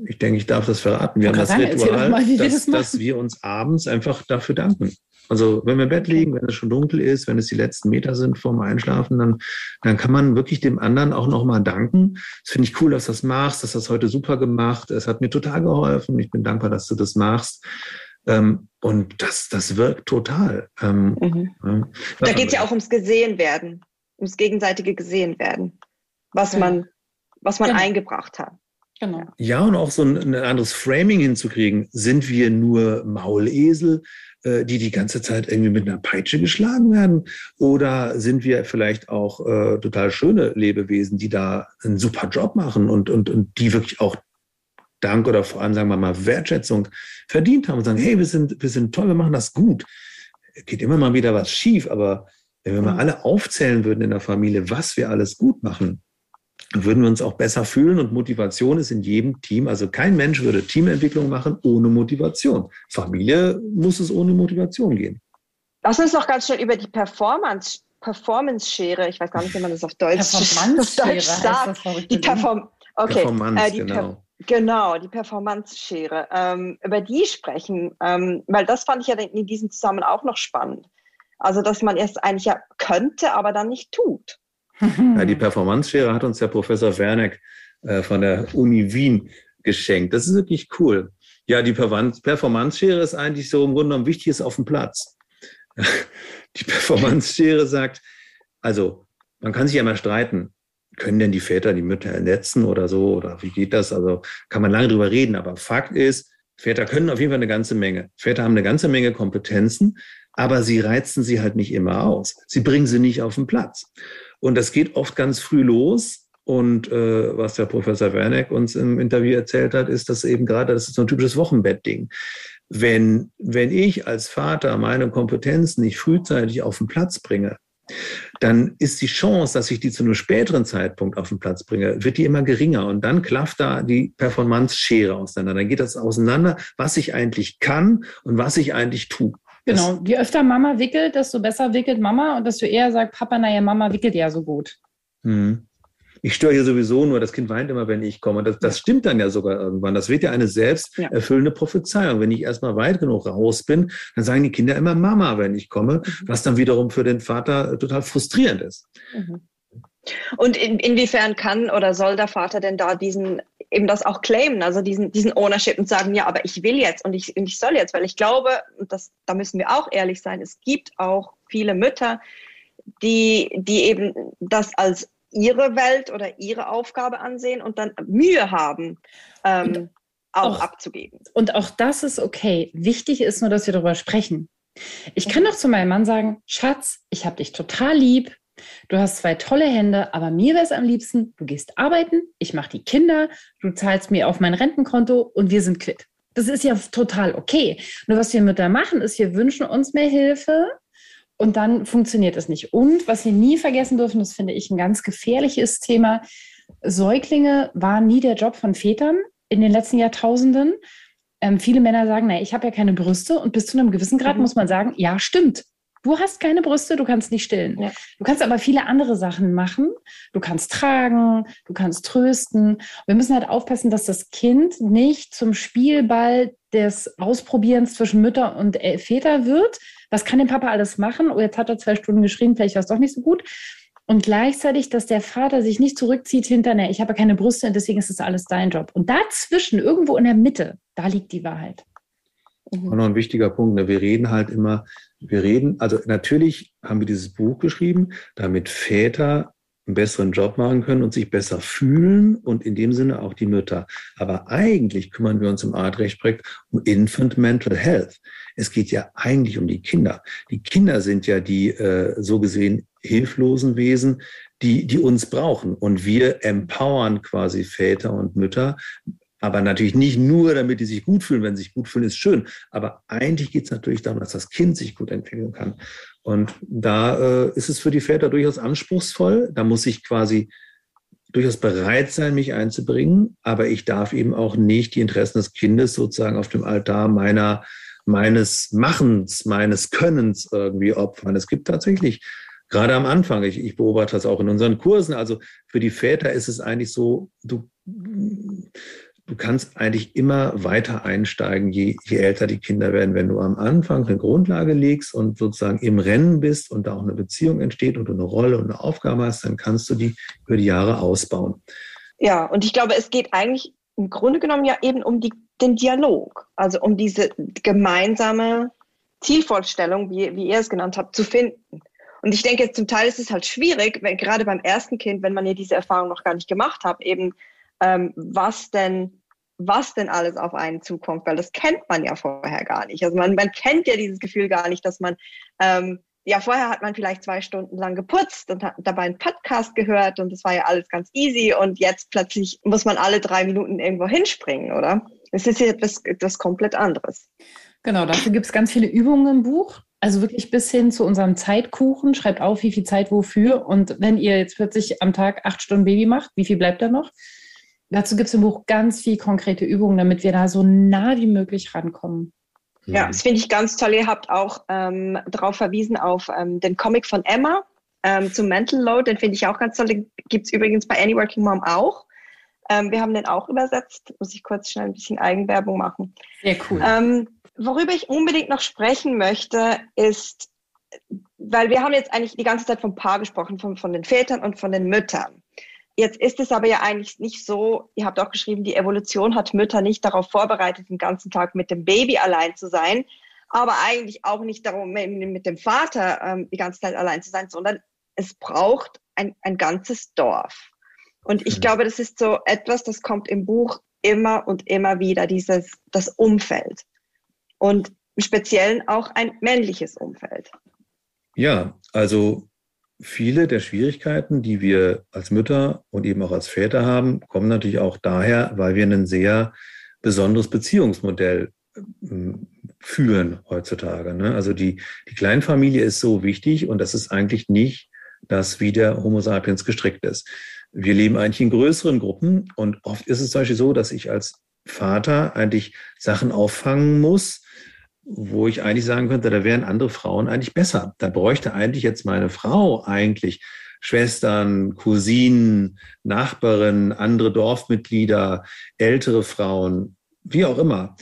ich denke, ich darf das verraten. Wir haben das Ritual, dass, das dass wir uns abends einfach dafür danken. Also wenn wir im Bett liegen, wenn es schon dunkel ist, wenn es die letzten Meter sind vorm Einschlafen, dann, dann kann man wirklich dem anderen auch nochmal danken. Das finde ich cool, dass du das machst, dass das heute super gemacht. Es hat mir total geholfen. Ich bin dankbar, dass du das machst. Ähm, und das, das wirkt total. Ähm, mhm. ja. Da geht es ja auch ums Gesehen werden, ums gegenseitige Gesehen werden, was ja. man, was man genau. eingebracht hat. Genau. Ja, und auch so ein, ein, anderes Framing hinzukriegen. Sind wir nur Maulesel? Äh, die die ganze Zeit irgendwie mit einer Peitsche geschlagen werden? Oder sind wir vielleicht auch äh, total schöne Lebewesen, die da einen super Job machen und, und, und die wirklich auch Dank oder vor allem, sagen wir mal, Wertschätzung verdient haben und sagen, hey, wir sind, wir sind toll, wir machen das gut. Geht immer mal wieder was schief, aber wenn wir mal alle aufzählen würden in der Familie, was wir alles gut machen, würden wir uns auch besser fühlen. Und Motivation ist in jedem Team, also kein Mensch würde Teamentwicklung machen ohne Motivation. Familie muss es ohne Motivation gehen. Lass uns noch ganz schnell über die Performance Performance-Schere, ich weiß gar nicht, wie man das auf Deutsch, auf Deutsch sagt. Die Perform okay. Performance, äh, die genau. Per genau, die Performance-Schere. Ähm, über die sprechen, ähm, weil das fand ich ja in diesem Zusammenhang auch noch spannend. Also, dass man es eigentlich ja könnte, aber dann nicht tut. Ja, die Performance-Schere hat uns der Professor Werneck äh, von der Uni Wien geschenkt. Das ist wirklich cool. Ja, die Performance-Schere ist eigentlich so im Grunde genommen wichtig ist auf dem Platz. *laughs* Die Performance-Schere sagt, also man kann sich ja mal streiten. Können denn die Väter die Mütter ernetzen oder so? Oder wie geht das? Also kann man lange drüber reden. Aber Fakt ist, Väter können auf jeden Fall eine ganze Menge. Väter haben eine ganze Menge Kompetenzen, aber sie reizen sie halt nicht immer aus. Sie bringen sie nicht auf den Platz. Und das geht oft ganz früh los. Und äh, was der Professor Werneck uns im Interview erzählt hat, ist, dass eben gerade, das ist so ein typisches Wochenbettding. Wenn, wenn ich als Vater meine Kompetenzen nicht frühzeitig auf den Platz bringe, dann ist die Chance, dass ich die zu einem späteren Zeitpunkt auf den Platz bringe, wird die immer geringer. Und dann klafft da die Performance-Schere auseinander. Dann geht das auseinander, was ich eigentlich kann und was ich eigentlich tue. Genau. Je öfter Mama wickelt, desto besser wickelt Mama und desto eher sagt Papa, naja, Mama wickelt ja so gut. Hm. Ich störe hier sowieso nur, das Kind weint immer, wenn ich komme. Das, das stimmt dann ja sogar irgendwann. Das wird ja eine selbsterfüllende Prophezeiung. Wenn ich erstmal weit genug raus bin, dann sagen die Kinder immer Mama, wenn ich komme, mhm. was dann wiederum für den Vater total frustrierend ist. Mhm. Und in, inwiefern kann oder soll der Vater denn da diesen eben das auch claimen, also diesen, diesen Ownership und sagen, ja, aber ich will jetzt und ich, und ich soll jetzt, weil ich glaube, und das, da müssen wir auch ehrlich sein, es gibt auch viele Mütter, die, die eben das als ihre Welt oder ihre Aufgabe ansehen und dann Mühe haben, ähm, auch, auch abzugeben. Und auch das ist okay. Wichtig ist nur, dass wir darüber sprechen. Ich kann doch zu meinem Mann sagen, Schatz, ich habe dich total lieb, Du hast zwei tolle Hände, aber mir wäre es am liebsten, du gehst arbeiten, ich mache die Kinder, du zahlst mir auf mein Rentenkonto und wir sind quitt. Das ist ja total okay. Nur was wir Mütter machen, ist, wir wünschen uns mehr Hilfe und dann funktioniert es nicht. Und was wir nie vergessen dürfen, das finde ich ein ganz gefährliches Thema, Säuglinge waren nie der Job von Vätern in den letzten Jahrtausenden. Ähm, viele Männer sagen, naja, ich habe ja keine Brüste und bis zu einem gewissen Grad mhm. muss man sagen, ja, stimmt. Du hast keine Brüste, du kannst nicht stillen. Ja. Du kannst aber viele andere Sachen machen. Du kannst tragen, du kannst trösten. Wir müssen halt aufpassen, dass das Kind nicht zum Spielball des Ausprobierens zwischen Mütter und Väter wird. Was kann der Papa alles machen? Oh, jetzt hat er zwei Stunden geschrieben, vielleicht war es doch nicht so gut. Und gleichzeitig, dass der Vater sich nicht zurückzieht hinter, ne, ich habe keine Brüste und deswegen ist das alles dein Job. Und dazwischen, irgendwo in der Mitte, da liegt die Wahrheit. Mhm. Und noch ein wichtiger Punkt, ne? wir reden halt immer, wir reden, also natürlich haben wir dieses Buch geschrieben, damit Väter einen besseren Job machen können und sich besser fühlen und in dem Sinne auch die Mütter. Aber eigentlich kümmern wir uns im Artrecht-Projekt um Infant Mental Health. Es geht ja eigentlich um die Kinder. Die Kinder sind ja die äh, so gesehen hilflosen Wesen, die, die uns brauchen. Und wir empowern quasi Väter und Mütter, aber natürlich nicht nur, damit die sich gut fühlen. Wenn sie sich gut fühlen, ist schön. Aber eigentlich geht es natürlich darum, dass das Kind sich gut entwickeln kann. Und da äh, ist es für die Väter durchaus anspruchsvoll. Da muss ich quasi durchaus bereit sein, mich einzubringen. Aber ich darf eben auch nicht die Interessen des Kindes sozusagen auf dem Altar meiner, meines Machens, meines Könnens irgendwie opfern. Es gibt tatsächlich gerade am Anfang, ich, ich beobachte das auch in unseren Kursen, also für die Väter ist es eigentlich so, du du kannst eigentlich immer weiter einsteigen, je, je älter die Kinder werden. Wenn du am Anfang eine Grundlage legst und sozusagen im Rennen bist und da auch eine Beziehung entsteht und du eine Rolle und eine Aufgabe hast, dann kannst du die über die Jahre ausbauen. Ja, und ich glaube, es geht eigentlich im Grunde genommen ja eben um die, den Dialog, also um diese gemeinsame Zielvorstellung, wie, wie ihr es genannt habt, zu finden. Und ich denke, zum Teil ist es halt schwierig, wenn, gerade beim ersten Kind, wenn man ja diese Erfahrung noch gar nicht gemacht hat, eben ähm, was denn was denn alles auf einen zukommt, weil das kennt man ja vorher gar nicht. Also man, man kennt ja dieses Gefühl gar nicht, dass man, ähm, ja, vorher hat man vielleicht zwei Stunden lang geputzt und hat dabei einen Podcast gehört und das war ja alles ganz easy und jetzt plötzlich muss man alle drei Minuten irgendwo hinspringen, oder? Es ist ja etwas, etwas komplett anderes. Genau, dafür gibt es ganz viele Übungen im Buch. Also wirklich bis hin zu unserem Zeitkuchen. Schreibt auf, wie viel Zeit wofür. Und wenn ihr jetzt plötzlich am Tag acht Stunden Baby macht, wie viel bleibt da noch? Dazu gibt es im Buch ganz viel konkrete Übungen, damit wir da so nah wie möglich rankommen. Ja, das finde ich ganz toll. Ihr habt auch ähm, darauf verwiesen auf ähm, den Comic von Emma ähm, zum Mental Load. Den finde ich auch ganz toll. Den gibt es übrigens bei Any Working Mom auch. Ähm, wir haben den auch übersetzt. Muss ich kurz schnell ein bisschen Eigenwerbung machen. Sehr cool. Ähm, worüber ich unbedingt noch sprechen möchte, ist, weil wir haben jetzt eigentlich die ganze Zeit vom Paar gesprochen, von, von den Vätern und von den Müttern. Jetzt ist es aber ja eigentlich nicht so, ihr habt auch geschrieben, die Evolution hat Mütter nicht darauf vorbereitet, den ganzen Tag mit dem Baby allein zu sein, aber eigentlich auch nicht darum, mit dem Vater ähm, die ganze Zeit allein zu sein, sondern es braucht ein, ein ganzes Dorf. Und ich mhm. glaube, das ist so etwas, das kommt im Buch immer und immer wieder, dieses, das Umfeld. Und im Speziellen auch ein männliches Umfeld. Ja, also viele der Schwierigkeiten, die wir als Mütter und eben auch als Väter haben, kommen natürlich auch daher, weil wir ein sehr besonderes Beziehungsmodell ähm, führen heutzutage. Ne? Also die, die Kleinfamilie ist so wichtig und das ist eigentlich nicht das, wie der Homo sapiens gestrickt ist. Wir leben eigentlich in größeren Gruppen und oft ist es zum Beispiel so, dass ich als Vater eigentlich Sachen auffangen muss, wo ich eigentlich sagen könnte, da wären andere Frauen eigentlich besser. Da bräuchte eigentlich jetzt meine Frau eigentlich Schwestern, Cousinen, Nachbarinnen, andere Dorfmitglieder, ältere Frauen, wie auch immer.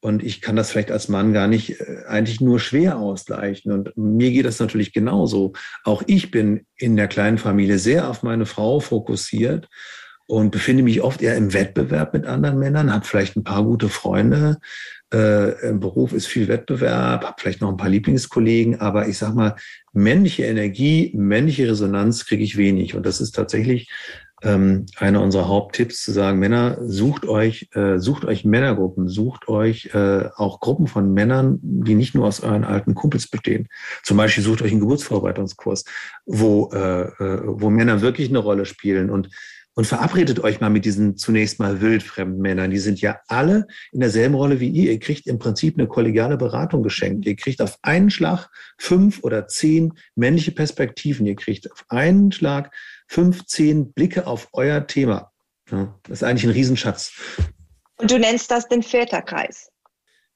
Und ich kann das vielleicht als Mann gar nicht äh, eigentlich nur schwer ausgleichen. Und mir geht das natürlich genauso. Auch ich bin in der kleinen Familie sehr auf meine Frau fokussiert und befinde mich oft eher im Wettbewerb mit anderen Männern, habe vielleicht ein paar gute Freunde, äh, im Beruf ist viel Wettbewerb, habe vielleicht noch ein paar Lieblingskollegen, aber ich sag mal, männliche Energie, männliche Resonanz kriege ich wenig. Und das ist tatsächlich ähm, einer unserer Haupttipps, zu sagen, Männer, sucht euch, äh, sucht euch Männergruppen, sucht euch äh, auch Gruppen von Männern, die nicht nur aus euren alten Kumpels bestehen. Zum Beispiel sucht euch einen Geburtsvorbereitungskurs, wo, äh, äh wo Männer wirklich eine Rolle spielen und und verabredet euch mal mit diesen zunächst mal wildfremden Männern. Die sind ja alle in derselben Rolle wie ihr. Ihr kriegt im Prinzip eine kollegiale Beratung geschenkt. Ihr kriegt auf einen Schlag fünf oder zehn männliche Perspektiven. Ihr kriegt auf einen Schlag fünf, zehn Blicke auf euer Thema. Ja, das ist eigentlich ein Riesenschatz. Und du nennst das den Väterkreis,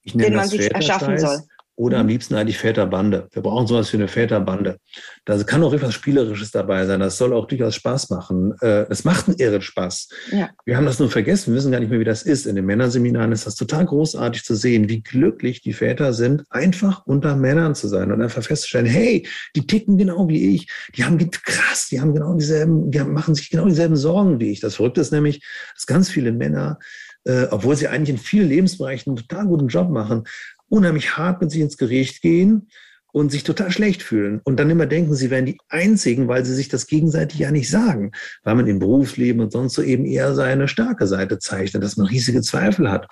den man sich erschaffen soll. Oder am mhm. liebsten eigentlich Väterbande. Wir brauchen sowas wie eine Väterbande. Da kann auch etwas Spielerisches dabei sein. Das soll auch durchaus Spaß machen. Äh, es macht einen irren Spaß. Ja. Wir haben das nur vergessen. Wir wissen gar nicht mehr, wie das ist. In den Männerseminaren ist das total großartig zu sehen, wie glücklich die Väter sind, einfach unter Männern zu sein und einfach festzustellen, hey, die ticken genau wie ich. Die haben krass, die haben genau dieselben, die machen sich genau dieselben Sorgen wie ich. Das Verrückte ist nämlich, dass ganz viele Männer äh, obwohl sie eigentlich in vielen Lebensbereichen einen total guten Job machen, unheimlich hart mit sich ins Gericht gehen und sich total schlecht fühlen und dann immer denken, sie wären die Einzigen, weil sie sich das gegenseitig ja nicht sagen, weil man im Berufsleben und sonst so eben eher seine starke Seite zeichnet, dass man riesige Zweifel hat,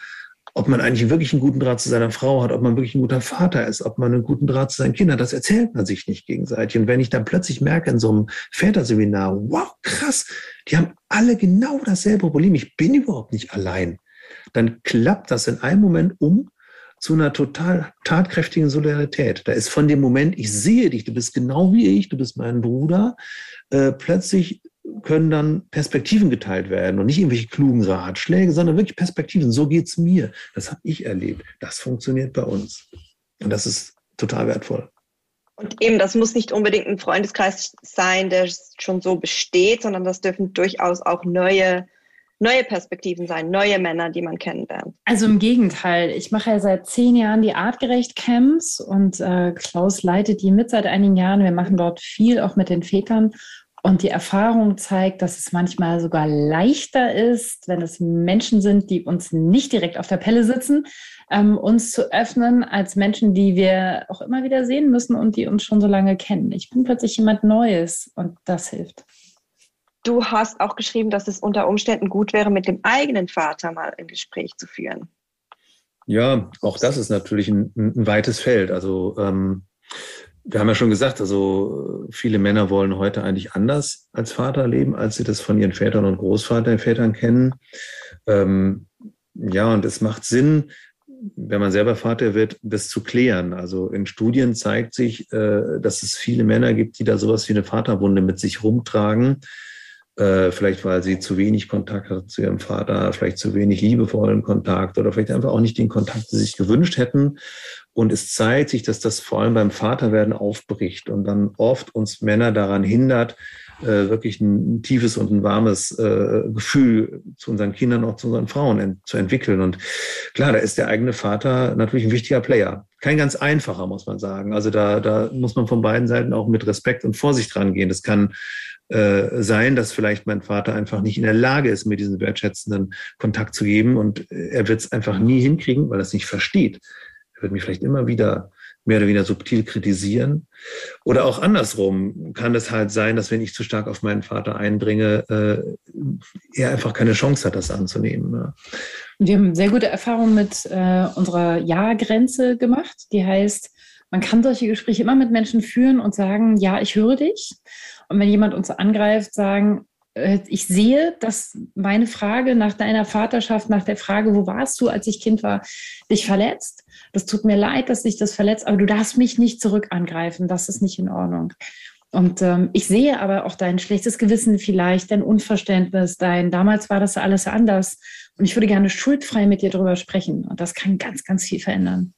ob man eigentlich wirklich einen guten Draht zu seiner Frau hat, ob man wirklich ein guter Vater ist, ob man einen guten Draht zu seinen Kindern, das erzählt man sich nicht gegenseitig. Und wenn ich dann plötzlich merke in so einem Väterseminar, wow, krass, die haben alle genau dasselbe Problem, ich bin überhaupt nicht allein, dann klappt das in einem Moment um zu einer total tatkräftigen Solidarität. Da ist von dem Moment, ich sehe dich, du bist genau wie ich, du bist mein Bruder, äh, plötzlich können dann Perspektiven geteilt werden und nicht irgendwelche klugen Ratschläge, sondern wirklich Perspektiven. So geht's mir. Das habe ich erlebt. Das funktioniert bei uns. Und das ist total wertvoll. Und eben, das muss nicht unbedingt ein Freundeskreis sein, der schon so besteht, sondern das dürfen durchaus auch neue neue Perspektiven sein, neue Männer, die man kennenlernt. Also im Gegenteil, ich mache ja seit zehn Jahren die Artgerecht Camps und äh, Klaus leitet die mit seit einigen Jahren. Wir machen dort viel auch mit den Vätern. Und die Erfahrung zeigt, dass es manchmal sogar leichter ist, wenn es Menschen sind, die uns nicht direkt auf der Pelle sitzen, ähm, uns zu öffnen, als Menschen, die wir auch immer wieder sehen müssen und die uns schon so lange kennen. Ich bin plötzlich jemand Neues und das hilft. Du hast auch geschrieben, dass es unter Umständen gut wäre, mit dem eigenen Vater mal ein Gespräch zu führen. Ja, auch das ist natürlich ein, ein weites Feld. Also ähm, wir haben ja schon gesagt, also viele Männer wollen heute eigentlich anders als Vater leben, als sie das von ihren Vätern und Großvätern kennen. Ähm, ja, und es macht Sinn, wenn man selber Vater wird, das zu klären. Also in Studien zeigt sich, äh, dass es viele Männer gibt, die da sowas wie eine Vaterwunde mit sich rumtragen äh, vielleicht weil sie zu wenig Kontakt hat zu ihrem Vater, vielleicht zu wenig liebevollen Kontakt oder vielleicht einfach auch nicht den Kontakt, den sie sich gewünscht hätten. Und es zeigt sich, dass das vor allem beim Vaterwerden aufbricht und dann oft uns Männer daran hindert, äh, wirklich ein, tiefes und ein warmes äh, Gefühl zu unseren Kindern, auch zu unseren Frauen zu entwickeln. Und klar, da ist der eigene Vater natürlich ein wichtiger Player. Kein ganz einfacher, muss man sagen. Also da, da muss man von beiden Seiten auch mit Respekt und Vorsicht rangehen. Das kann äh, sein, dass vielleicht mein Vater einfach nicht in der Lage ist, mir diesen wertschätzenden Kontakt zu geben und äh, er wird es einfach nie hinkriegen, weil er es nicht versteht. Er wird mich vielleicht immer wieder mehr oder weniger subtil kritisieren. Oder auch andersrum kann es halt sein, dass wenn ich zu stark auf meinen Vater eindringe, äh, er einfach keine Chance hat, das anzunehmen. Ja. Wir haben sehr gute Erfahrungen mit äh, unserer Ja-Grenze gemacht. Die heißt, man kann solche Gespräche immer mit Menschen führen und sagen, ja, ich höre dich. Und wenn jemand uns angreift, sagen, äh, ich sehe, dass meine Frage nach deiner Vaterschaft, nach der Frage, wo warst du, als ich Kind war, dich verletzt. Das tut mir leid, dass dich das verletzt, aber du darfst mich nicht zurück angreifen. Das ist nicht in Ordnung. Und ähm, ich sehe aber auch dein schlechtes Gewissen vielleicht, dein Unverständnis, dein damals war das alles anders. Und ich würde gerne schuldfrei mit dir darüber sprechen. Und das kann ganz, ganz viel verändern.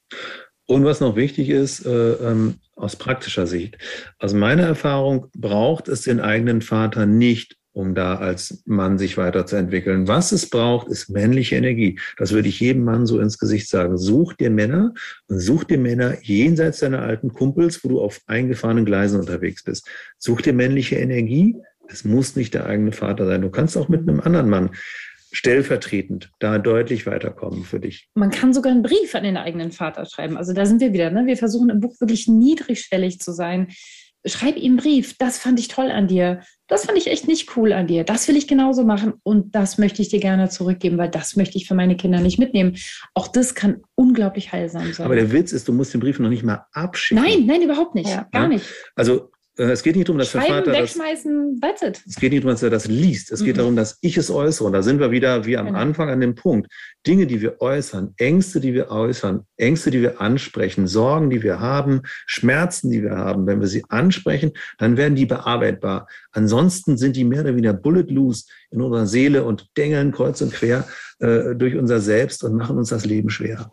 Und was noch wichtig ist, äh, ähm, aus praktischer Sicht. Aus meiner Erfahrung braucht es den eigenen Vater nicht, um da als Mann sich weiterzuentwickeln. Was es braucht, ist männliche Energie. Das würde ich jedem Mann so ins Gesicht sagen. Such dir Männer und such dir Männer jenseits deiner alten Kumpels, wo du auf eingefahrenen Gleisen unterwegs bist. Such dir männliche Energie. Es muss nicht der eigene Vater sein. Du kannst auch mit einem anderen Mann stellvertretend da deutlich weiterkommen für dich. Man kann sogar einen Brief an den eigenen Vater schreiben. Also da sind wir wieder. Ne? Wir versuchen im Buch wirklich niedrigschwellig zu sein. Schreib ihm einen Brief. Das fand ich toll an dir. Das fand ich echt nicht cool an dir. Das will ich genauso machen und das möchte ich dir gerne zurückgeben, weil das möchte ich für meine Kinder nicht mitnehmen. Auch das kann unglaublich heilsam sein. Aber der Witz ist, du musst den Brief noch nicht mal abschicken. Nein, nein, überhaupt nicht. Ja. Gar nicht. Also es geht nicht darum, dass Schreiben, der Vater wegschmeißen, das. Es geht nicht darum, dass er das liest. Es mhm. geht darum, dass ich es äußere. Und da sind wir wieder wie am genau. Anfang an dem Punkt. Dinge, die wir äußern, Ängste, die wir äußern, Ängste, die wir ansprechen, Sorgen, die wir haben, Schmerzen, die wir haben. Wenn wir sie ansprechen, dann werden die bearbeitbar. Ansonsten sind die mehr oder weniger bullet loose in unserer Seele und dengeln kreuz und quer äh, durch unser Selbst und machen uns das Leben schwer.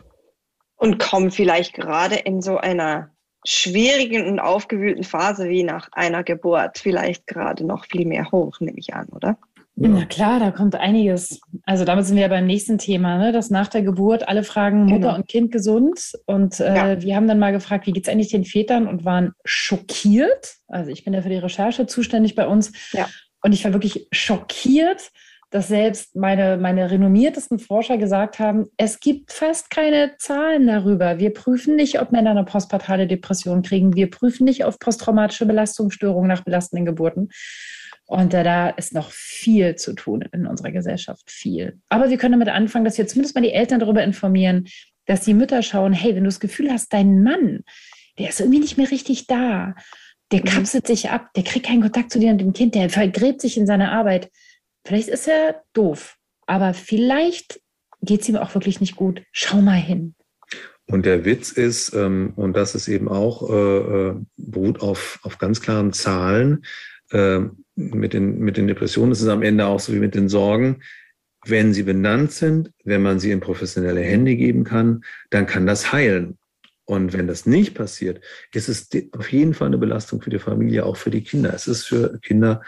Und kommen vielleicht gerade in so einer schwierigen und aufgewühlten Phase wie nach einer Geburt vielleicht gerade noch viel mehr hoch, nehme ich an, oder? Ja. Na klar, da kommt einiges. Also damit sind wir ja beim nächsten Thema, ne? dass nach der Geburt alle fragen, Mutter genau. und Kind gesund. Und äh, ja. wir haben dann mal gefragt, wie geht es eigentlich den Vätern und waren schockiert. Also ich bin ja für die Recherche zuständig bei uns. Ja. Und ich war wirklich schockiert, dass selbst meine, meine renommiertesten Forscher gesagt haben, es gibt fast keine Zahlen darüber. Wir prüfen nicht, ob Männer eine postpartale Depression kriegen. Wir prüfen nicht auf posttraumatische Belastungsstörungen nach belastenden Geburten. Und da ist noch viel zu tun in unserer Gesellschaft, viel. Aber wir können damit anfangen, dass wir zumindest mal die Eltern darüber informieren, dass die Mütter schauen, hey, wenn du das Gefühl hast, dein Mann, der ist irgendwie nicht mehr richtig da, der mhm. kapselt sich ab, der kriegt keinen Kontakt zu dir und dem Kind, der vergräbt sich in seiner Arbeit. Vielleicht ist er doof, aber vielleicht geht es ihm auch wirklich nicht gut. Schau mal hin. Und der Witz ist, ähm, und das ist eben auch, äh, äh beruht auf, auf ganz klaren Zahlen, äh, mit, den, mit den Depressionen ist es am Ende auch so wie mit den Sorgen. Wenn sie benannt sind, wenn man sie in professionelle Hände geben kann, dann kann das heilen. Und wenn das nicht passiert, ist es auf jeden Fall eine Belastung für die Familie, auch für die Kinder. Es ist für Kinder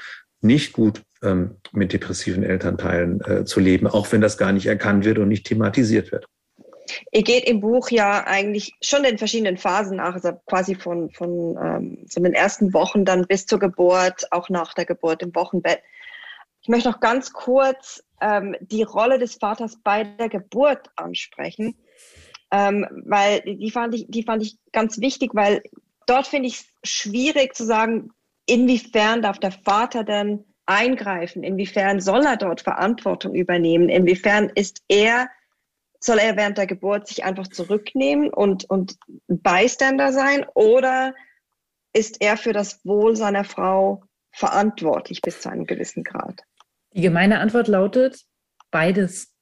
nicht gut, ähm, mit depressiven Elternteilen äh, zu leben, auch wenn das gar nicht erkannt wird und nicht thematisiert wird. Ihr geht im Buch ja eigentlich schon in verschiedenen Phasen nach, also quasi von, von, ähm, von den ersten Wochen dann bis zur Geburt, auch nach der Geburt im Wochenbett. Ich möchte noch ganz kurz ähm, die Rolle des Vaters bei der Geburt ansprechen, ähm, weil die fand, ich, die fand ich ganz wichtig, weil dort finde ich es schwierig zu sagen, inwiefern darf der Vater denn eingreifen, inwiefern soll er dort Verantwortung übernehmen, inwiefern ist er soll er während der Geburt sich einfach zurücknehmen und, und Bystander sein oder ist er für das Wohl seiner Frau verantwortlich bis zu einem gewissen Grad? Die gemeine Antwort lautet beides.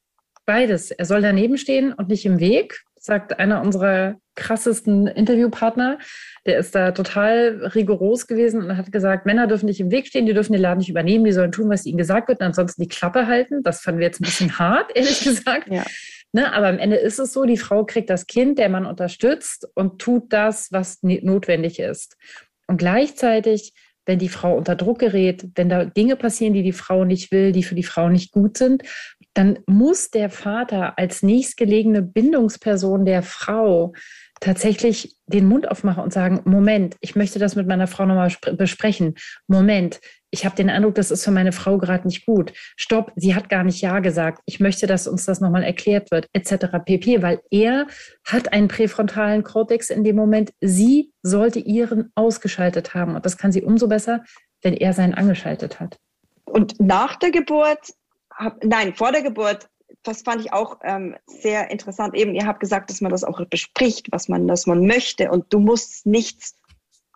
Beides. Er soll daneben stehen und nicht im Weg, sagt einer unserer krassesten Interviewpartner. Der ist da total rigoros gewesen und hat gesagt, Männer dürfen nicht im Weg stehen, die dürfen den Laden nicht übernehmen, die sollen tun, was ihnen gesagt wird und ansonsten die Klappe halten. Das fanden wir jetzt ein bisschen hart, *laughs* ehrlich gesagt. Ja. Ne, aber am Ende ist es so, die Frau kriegt das Kind, der Mann unterstützt und tut das, was notwendig ist. Und gleichzeitig, wenn die Frau unter Druck gerät, wenn da Dinge passieren, die die Frau nicht will, die für die Frau nicht gut sind, dann muss der Vater als nächstgelegene Bindungsperson der Frau tatsächlich den Mund aufmachen und sagen, Moment, ich möchte das mit meiner Frau nochmal besprechen. Moment, ich habe den Eindruck, das ist für meine Frau gerade nicht gut. Stopp, sie hat gar nicht Ja gesagt. Ich möchte, dass uns das nochmal erklärt wird, etc. pp. Weil er hat einen präfrontalen Kortex in dem Moment. Sie sollte ihren ausgeschaltet haben. Und das kann sie umso besser, wenn er seinen angeschaltet hat. Und nach der Geburt, hab, nein, vor der Geburt, das fand ich auch ähm, sehr interessant. Eben, ihr habt gesagt, dass man das auch bespricht, was man, was man möchte. Und du musst nichts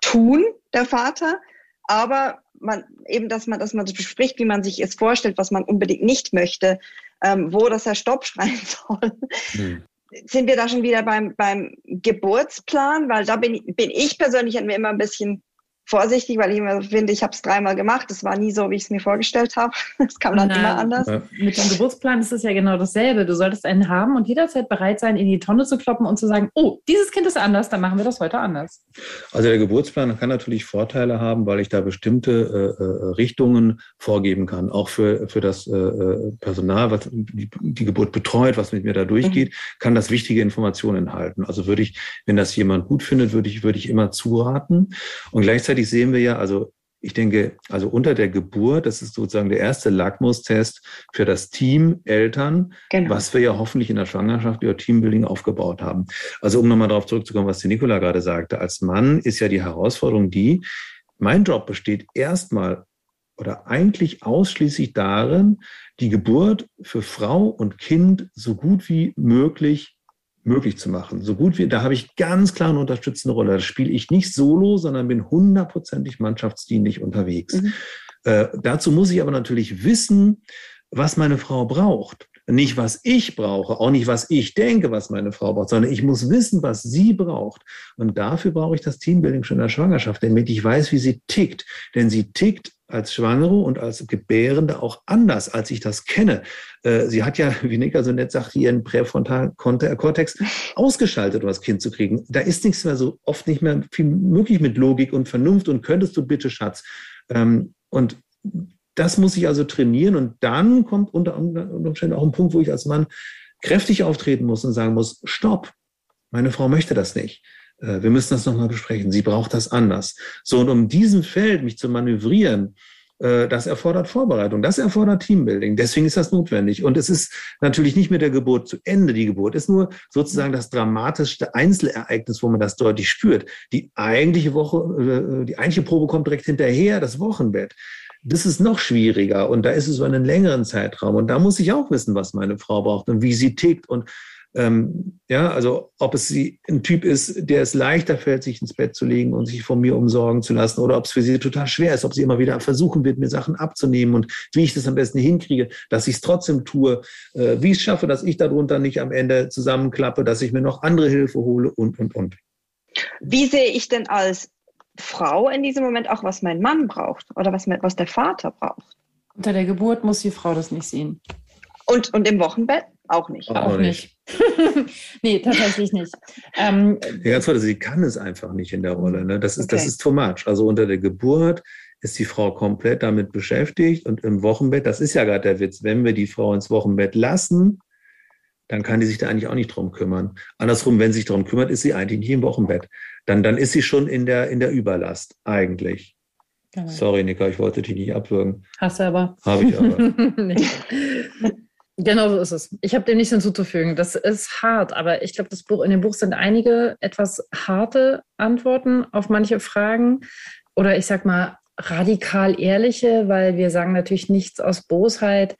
tun, der Vater, aber man eben, dass man, dass man das bespricht, wie man sich es vorstellt, was man unbedingt nicht möchte, ähm, wo das Herr Stopp schreien *laughs* soll. Hm. Sind wir da schon wieder beim, beim Geburtsplan? Weil da bin, bin ich persönlich mir immer ein bisschen vorsichtig, weil ich immer finde, ich habe es dreimal gemacht. Das war nie so, wie ich es mir vorgestellt habe. Es *laughs* kam dann Na, immer anders. Mit dem Geburtsplan ist es ja genau dasselbe. Du solltest einen haben und jederzeit bereit sein, in die Tonne zu kloppen und zu sagen, oh, dieses Kind ist anders, dann machen wir das heute anders. Also der Geburtsplan kann natürlich Vorteile haben, weil ich da bestimmte äh, äh Richtungen vorgeben kann, auch für, für das äh, äh, Personal, was die, die, Geburt betreut, was mit mir da durchgeht, mhm. kann das wichtige Informationen enthalten. Also würde ich, wenn das jemand gut findet, würde ich, würde ich immer zuraten. Und gleichzeitig gleichzeitig sehen wir ja, also ich denke, also unter der Geburt, das ist sozusagen der erste Lackmustest für das Team Eltern, genau. was wir ja hoffentlich in der Schwangerschaft über Teambuilding aufgebaut haben. Also um nochmal darauf zurückzukommen, was die Nicola gerade sagte, als Mann ist ja die Herausforderung die, mein Job besteht erstmal oder eigentlich ausschließlich darin, die Geburt für Frau und Kind so gut wie möglich möglich zu machen. So gut wie, da habe ich ganz klar eine unterstützende Rolle. Da spiele ich nicht solo, sondern bin hundertprozentig mannschaftsdienlich unterwegs. Mhm. Äh, dazu muss ich aber natürlich wissen, was meine Frau braucht. Nicht, was ich brauche, auch nicht, was ich denke, was meine Frau braucht, sondern ich muss wissen, was sie braucht. Und dafür brauche ich das Teambuilding schon in der Schwangerschaft, damit ich weiß, wie sie tickt. Denn sie tickt als Schwangere und als Gebärende auch anders, als ich das kenne. Äh, sie hat ja, *laughs* wie Nika so nett sagt, ihren präfrontalen Kortex ausgeschaltet, um das Kind zu kriegen. Da ist nichts mehr so oft nicht mehr viel möglich mit Logik und Vernunft und könntest du bitte, Schatz. Ähm, und das muss ich also trainieren und dann kommt unter Umständen auch ein Punkt, wo ich als Mann kräftig auftreten muss und sagen muss, stopp, meine Frau möchte das nicht. Äh, wir müssen das nochmal besprechen. Sie braucht das anders. So, und um diesen Feld mich zu manövrieren, äh, das erfordert Vorbereitung, das erfordert Teambuilding. Deswegen ist das notwendig. Und es ist natürlich nicht mit der Geburt zu Ende. Die Geburt ist nur sozusagen das dramatischste Einzelereignis, wo man das deutlich spürt. Die eigentliche Woche, äh, die eigentliche Probe kommt direkt hinterher, das Wochenbett. Das ist noch schwieriger und da ist es über einen längeren Zeitraum. Und da muss ich auch wissen, was meine Frau braucht und wie sie tickt und ähm, ja, also ob es sie ein Typ ist, der es leichter fällt, sich ins Bett zu legen und sich von mir umsorgen zu lassen, oder ob es für sie total schwer ist, ob sie immer wieder versuchen wird, mir Sachen abzunehmen und wie ich das am besten hinkriege, dass ich es trotzdem tue, äh, wie ich es schaffe, dass ich darunter nicht am Ende zusammenklappe, dass ich mir noch andere Hilfe hole und, und, und. Wie sehe ich denn als Frau in diesem Moment auch, was mein Mann braucht oder was, was der Vater braucht? Unter der Geburt muss die Frau das nicht sehen. Und, und im Wochenbett? Auch nicht. Auch, auch nicht. *laughs* nee, tatsächlich nicht. Ähm, ja, ganz toll, sie kann es einfach nicht in der Rolle. Ne? Das, ist, okay. das ist too much. Also unter der Geburt ist die Frau komplett damit beschäftigt und im Wochenbett, das ist ja gerade der Witz, wenn wir die Frau ins Wochenbett lassen, dann kann die sich da eigentlich auch nicht drum kümmern. Andersrum, wenn sie sich darum kümmert, ist sie eigentlich nicht im Wochenbett. Dann, dann ist sie schon in der, in der Überlast, eigentlich. Genau. Sorry, Nika, ich wollte dich nicht abwürgen. Hast du aber. Habe ich aber. *laughs* Genau so ist es. Ich habe dem nichts hinzuzufügen. Das ist hart, aber ich glaube, das Buch, in dem Buch sind einige etwas harte Antworten auf manche Fragen. Oder ich sag mal, radikal ehrliche, weil wir sagen natürlich nichts aus Bosheit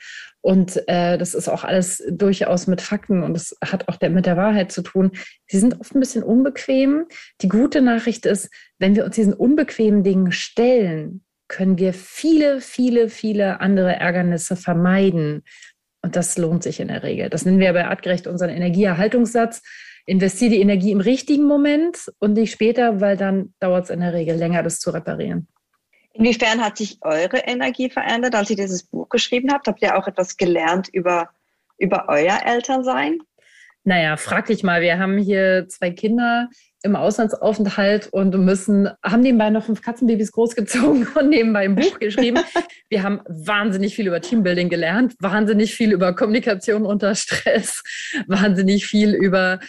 und äh, das ist auch alles durchaus mit Fakten und das hat auch der, mit der Wahrheit zu tun. Sie sind oft ein bisschen unbequem. Die gute Nachricht ist, wenn wir uns diesen unbequemen Dingen stellen, können wir viele, viele, viele andere Ärgernisse vermeiden. Und das lohnt sich in der Regel. Das nennen wir bei Artgerecht unseren Energieerhaltungssatz. Investiere die Energie im richtigen Moment und nicht später, weil dann dauert es in der Regel länger, das zu reparieren. Inwiefern hat sich eure Energie verändert, als ihr dieses Buch geschrieben habt? Habt ihr auch etwas gelernt über, über euer Elternsein? Naja, frag dich mal, wir haben hier zwei Kinder im Auslandsaufenthalt und müssen, haben nebenbei noch fünf Katzenbabys großgezogen *laughs* und nebenbei ein Buch geschrieben. Wir haben wahnsinnig viel über Teambuilding gelernt, wahnsinnig viel über Kommunikation unter Stress, wahnsinnig viel über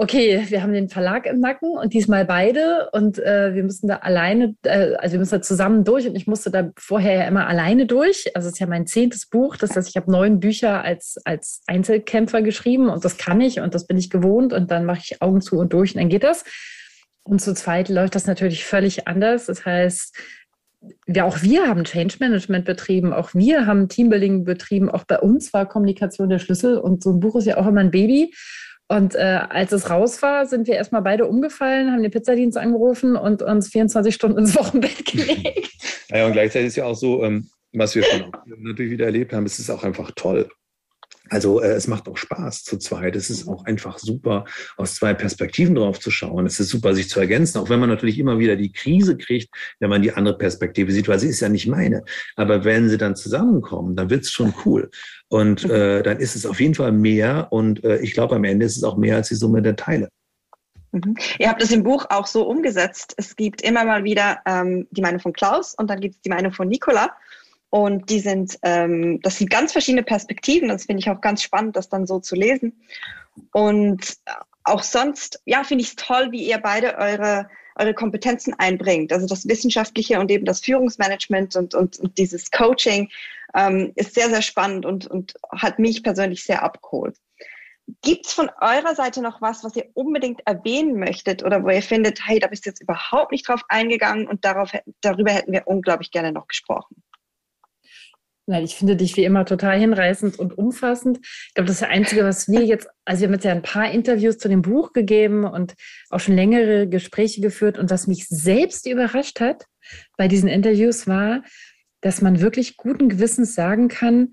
okay, wir haben den Verlag im Nacken und diesmal beide und äh, wir müssen da alleine, äh, also wir müssen da zusammen durch und ich musste da vorher ja immer alleine durch. Also es ist ja mein zehntes Buch, das heißt, ich habe neun Bücher als, als Einzelkämpfer geschrieben und das kann ich und das bin ich gewohnt und dann mache ich Augen zu und durch und dann geht das. Und zu zweit läuft das natürlich völlig anders. Das heißt, ja, auch wir haben Change Management betrieben, auch wir haben Teambuilding betrieben, auch bei uns war Kommunikation der Schlüssel und so ein Buch ist ja auch immer ein Baby. Und äh, als es raus war, sind wir erstmal beide umgefallen, haben den Pizzadienst angerufen und uns 24 Stunden ins Wochenbett *laughs* gelegt. Ja, und gleichzeitig ist ja auch so, ähm, was wir schon natürlich wieder erlebt haben, es ist auch einfach toll. Also äh, es macht auch Spaß zu zweit. Es ist auch einfach super, aus zwei Perspektiven drauf zu schauen. Es ist super, sich zu ergänzen, auch wenn man natürlich immer wieder die Krise kriegt, wenn man die andere Perspektive sieht, weil sie ist ja nicht meine. Aber wenn sie dann zusammenkommen, dann wird's schon cool. Und äh, dann ist es auf jeden Fall mehr. Und äh, ich glaube, am Ende ist es auch mehr als die Summe der Teile. Mhm. Ihr habt das im Buch auch so umgesetzt. Es gibt immer mal wieder ähm, die Meinung von Klaus und dann gibt es die Meinung von Nicola. Und die sind, ähm, das sind ganz verschiedene Perspektiven. Das finde ich auch ganz spannend, das dann so zu lesen. Und auch sonst, ja, finde ich es toll, wie ihr beide eure, eure Kompetenzen einbringt. Also das Wissenschaftliche und eben das Führungsmanagement und, und, und dieses Coaching ähm, ist sehr, sehr spannend und, und hat mich persönlich sehr abgeholt. Gibt es von eurer Seite noch was, was ihr unbedingt erwähnen möchtet oder wo ihr findet, hey, da bist du jetzt überhaupt nicht drauf eingegangen und darauf, darüber hätten wir unglaublich gerne noch gesprochen? Nein, ich finde dich wie immer total hinreißend und umfassend. Ich glaube, das ist das Einzige, was wir jetzt, also wir haben jetzt ja ein paar Interviews zu dem Buch gegeben und auch schon längere Gespräche geführt. Und was mich selbst überrascht hat bei diesen Interviews war, dass man wirklich guten Gewissens sagen kann,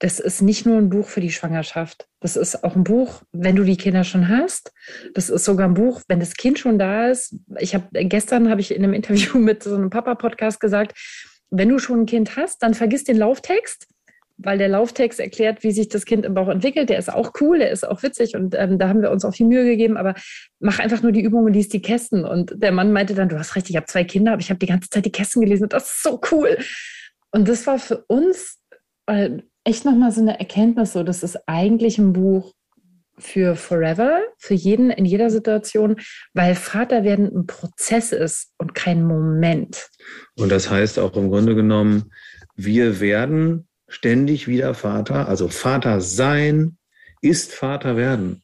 das ist nicht nur ein Buch für die Schwangerschaft. Das ist auch ein Buch, wenn du die Kinder schon hast. Das ist sogar ein Buch, wenn das Kind schon da ist. Ich habe gestern habe ich in einem Interview *laughs* mit so einem Papa-Podcast gesagt, wenn du schon ein Kind hast, dann vergiss den Lauftext, weil der Lauftext erklärt, wie sich das Kind im Bauch entwickelt. Der ist auch cool, der ist auch witzig und ähm, da haben wir uns auch viel Mühe gegeben. Aber mach einfach nur die Übung und liest die Kästen. Und der Mann meinte dann, du hast recht, ich habe zwei Kinder, aber ich habe die ganze Zeit die Kästen gelesen und das ist so cool. Und das war für uns äh, echt nochmal so eine Erkenntnis, so das ist eigentlich ein Buch für forever, für jeden in jeder Situation, weil Vater werden ein Prozess ist und kein Moment. Und das heißt auch im Grunde genommen, wir werden ständig wieder Vater, also Vater sein ist Vater werden.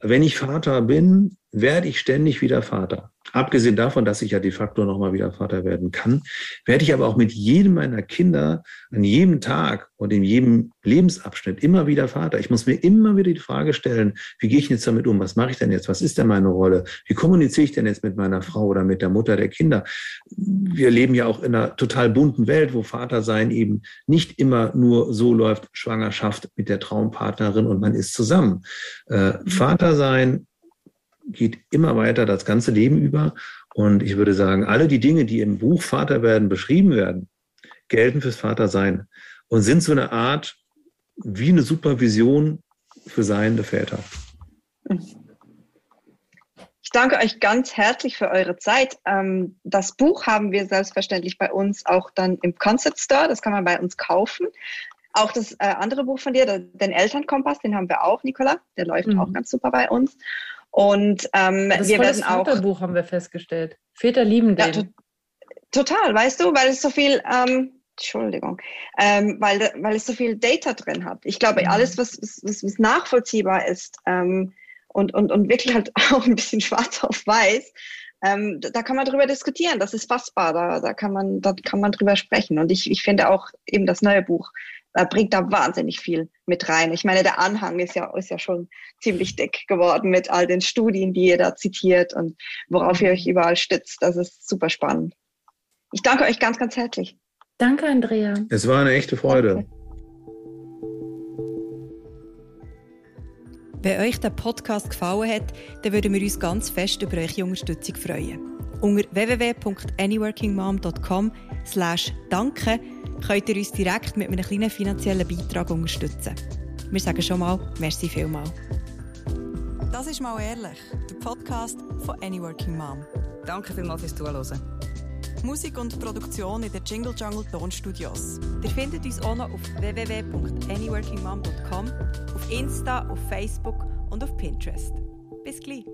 Wenn ich Vater bin, werde ich ständig wieder Vater. Abgesehen davon, dass ich ja de facto nochmal wieder Vater werden kann, werde ich aber auch mit jedem meiner Kinder an jedem Tag und in jedem Lebensabschnitt immer wieder Vater. Ich muss mir immer wieder die Frage stellen, wie gehe ich jetzt damit um? Was mache ich denn jetzt? Was ist denn meine Rolle? Wie kommuniziere ich denn jetzt mit meiner Frau oder mit der Mutter der Kinder? Wir leben ja auch in einer total bunten Welt, wo Vater sein eben nicht immer nur so läuft, Schwangerschaft mit der Traumpartnerin und man ist zusammen. Äh, Vater sein geht immer weiter das ganze Leben über. Und ich würde sagen, alle die Dinge, die im Buch Vater werden beschrieben werden, gelten fürs Vatersein und sind so eine Art wie eine Supervision für seiende Väter. Ich danke euch ganz herzlich für eure Zeit. Ähm, das Buch haben wir selbstverständlich bei uns auch dann im Concept Store. Das kann man bei uns kaufen. Auch das äh, andere Buch von dir, den Elternkompass, den haben wir auch, Nicola. Der läuft mhm. auch ganz super bei uns. Und ähm, das wir werden auch. Das Buch haben wir festgestellt. Väter lieben den. Ja, total, weißt du, weil es so viel. Ähm, Entschuldigung, ähm, weil, weil es so viel Data drin hat. Ich glaube, mhm. alles, was, was, was nachvollziehbar ist ähm, und, und, und wirklich halt *laughs* auch ein bisschen schwarz auf weiß, ähm, da kann man drüber diskutieren. Das ist fassbar. Da, da, kann man, da kann man drüber sprechen. Und ich, ich finde auch eben das neue Buch äh, bringt da wahnsinnig viel mit rein. Ich meine, der Anhang ist ja, ist ja schon ziemlich dick geworden mit all den Studien, die ihr da zitiert und worauf ihr euch überall stützt. Das ist super spannend. Ich danke euch ganz, ganz herzlich. Danke, Andrea. Es war eine echte Freude. Danke. Wenn euch der Podcast gefallen hat, dann würden wir uns ganz fest über eure Unterstützung freuen. Unter www.anyworkingmom.com slash danke könnt ihr uns direkt mit einem kleinen finanziellen Beitrag unterstützen. Wir sagen schon mal, merci vielmal. Das ist «Mal ehrlich», der Podcast von «Any Working Mom». Danke vielmals fürs Zuhören. Musik und Produktion in den Jingle Jungle Tonstudios. Ihr findet uns auch noch auf www.anyworkingmom.com, auf Insta, auf Facebook und auf Pinterest. Bis gleich.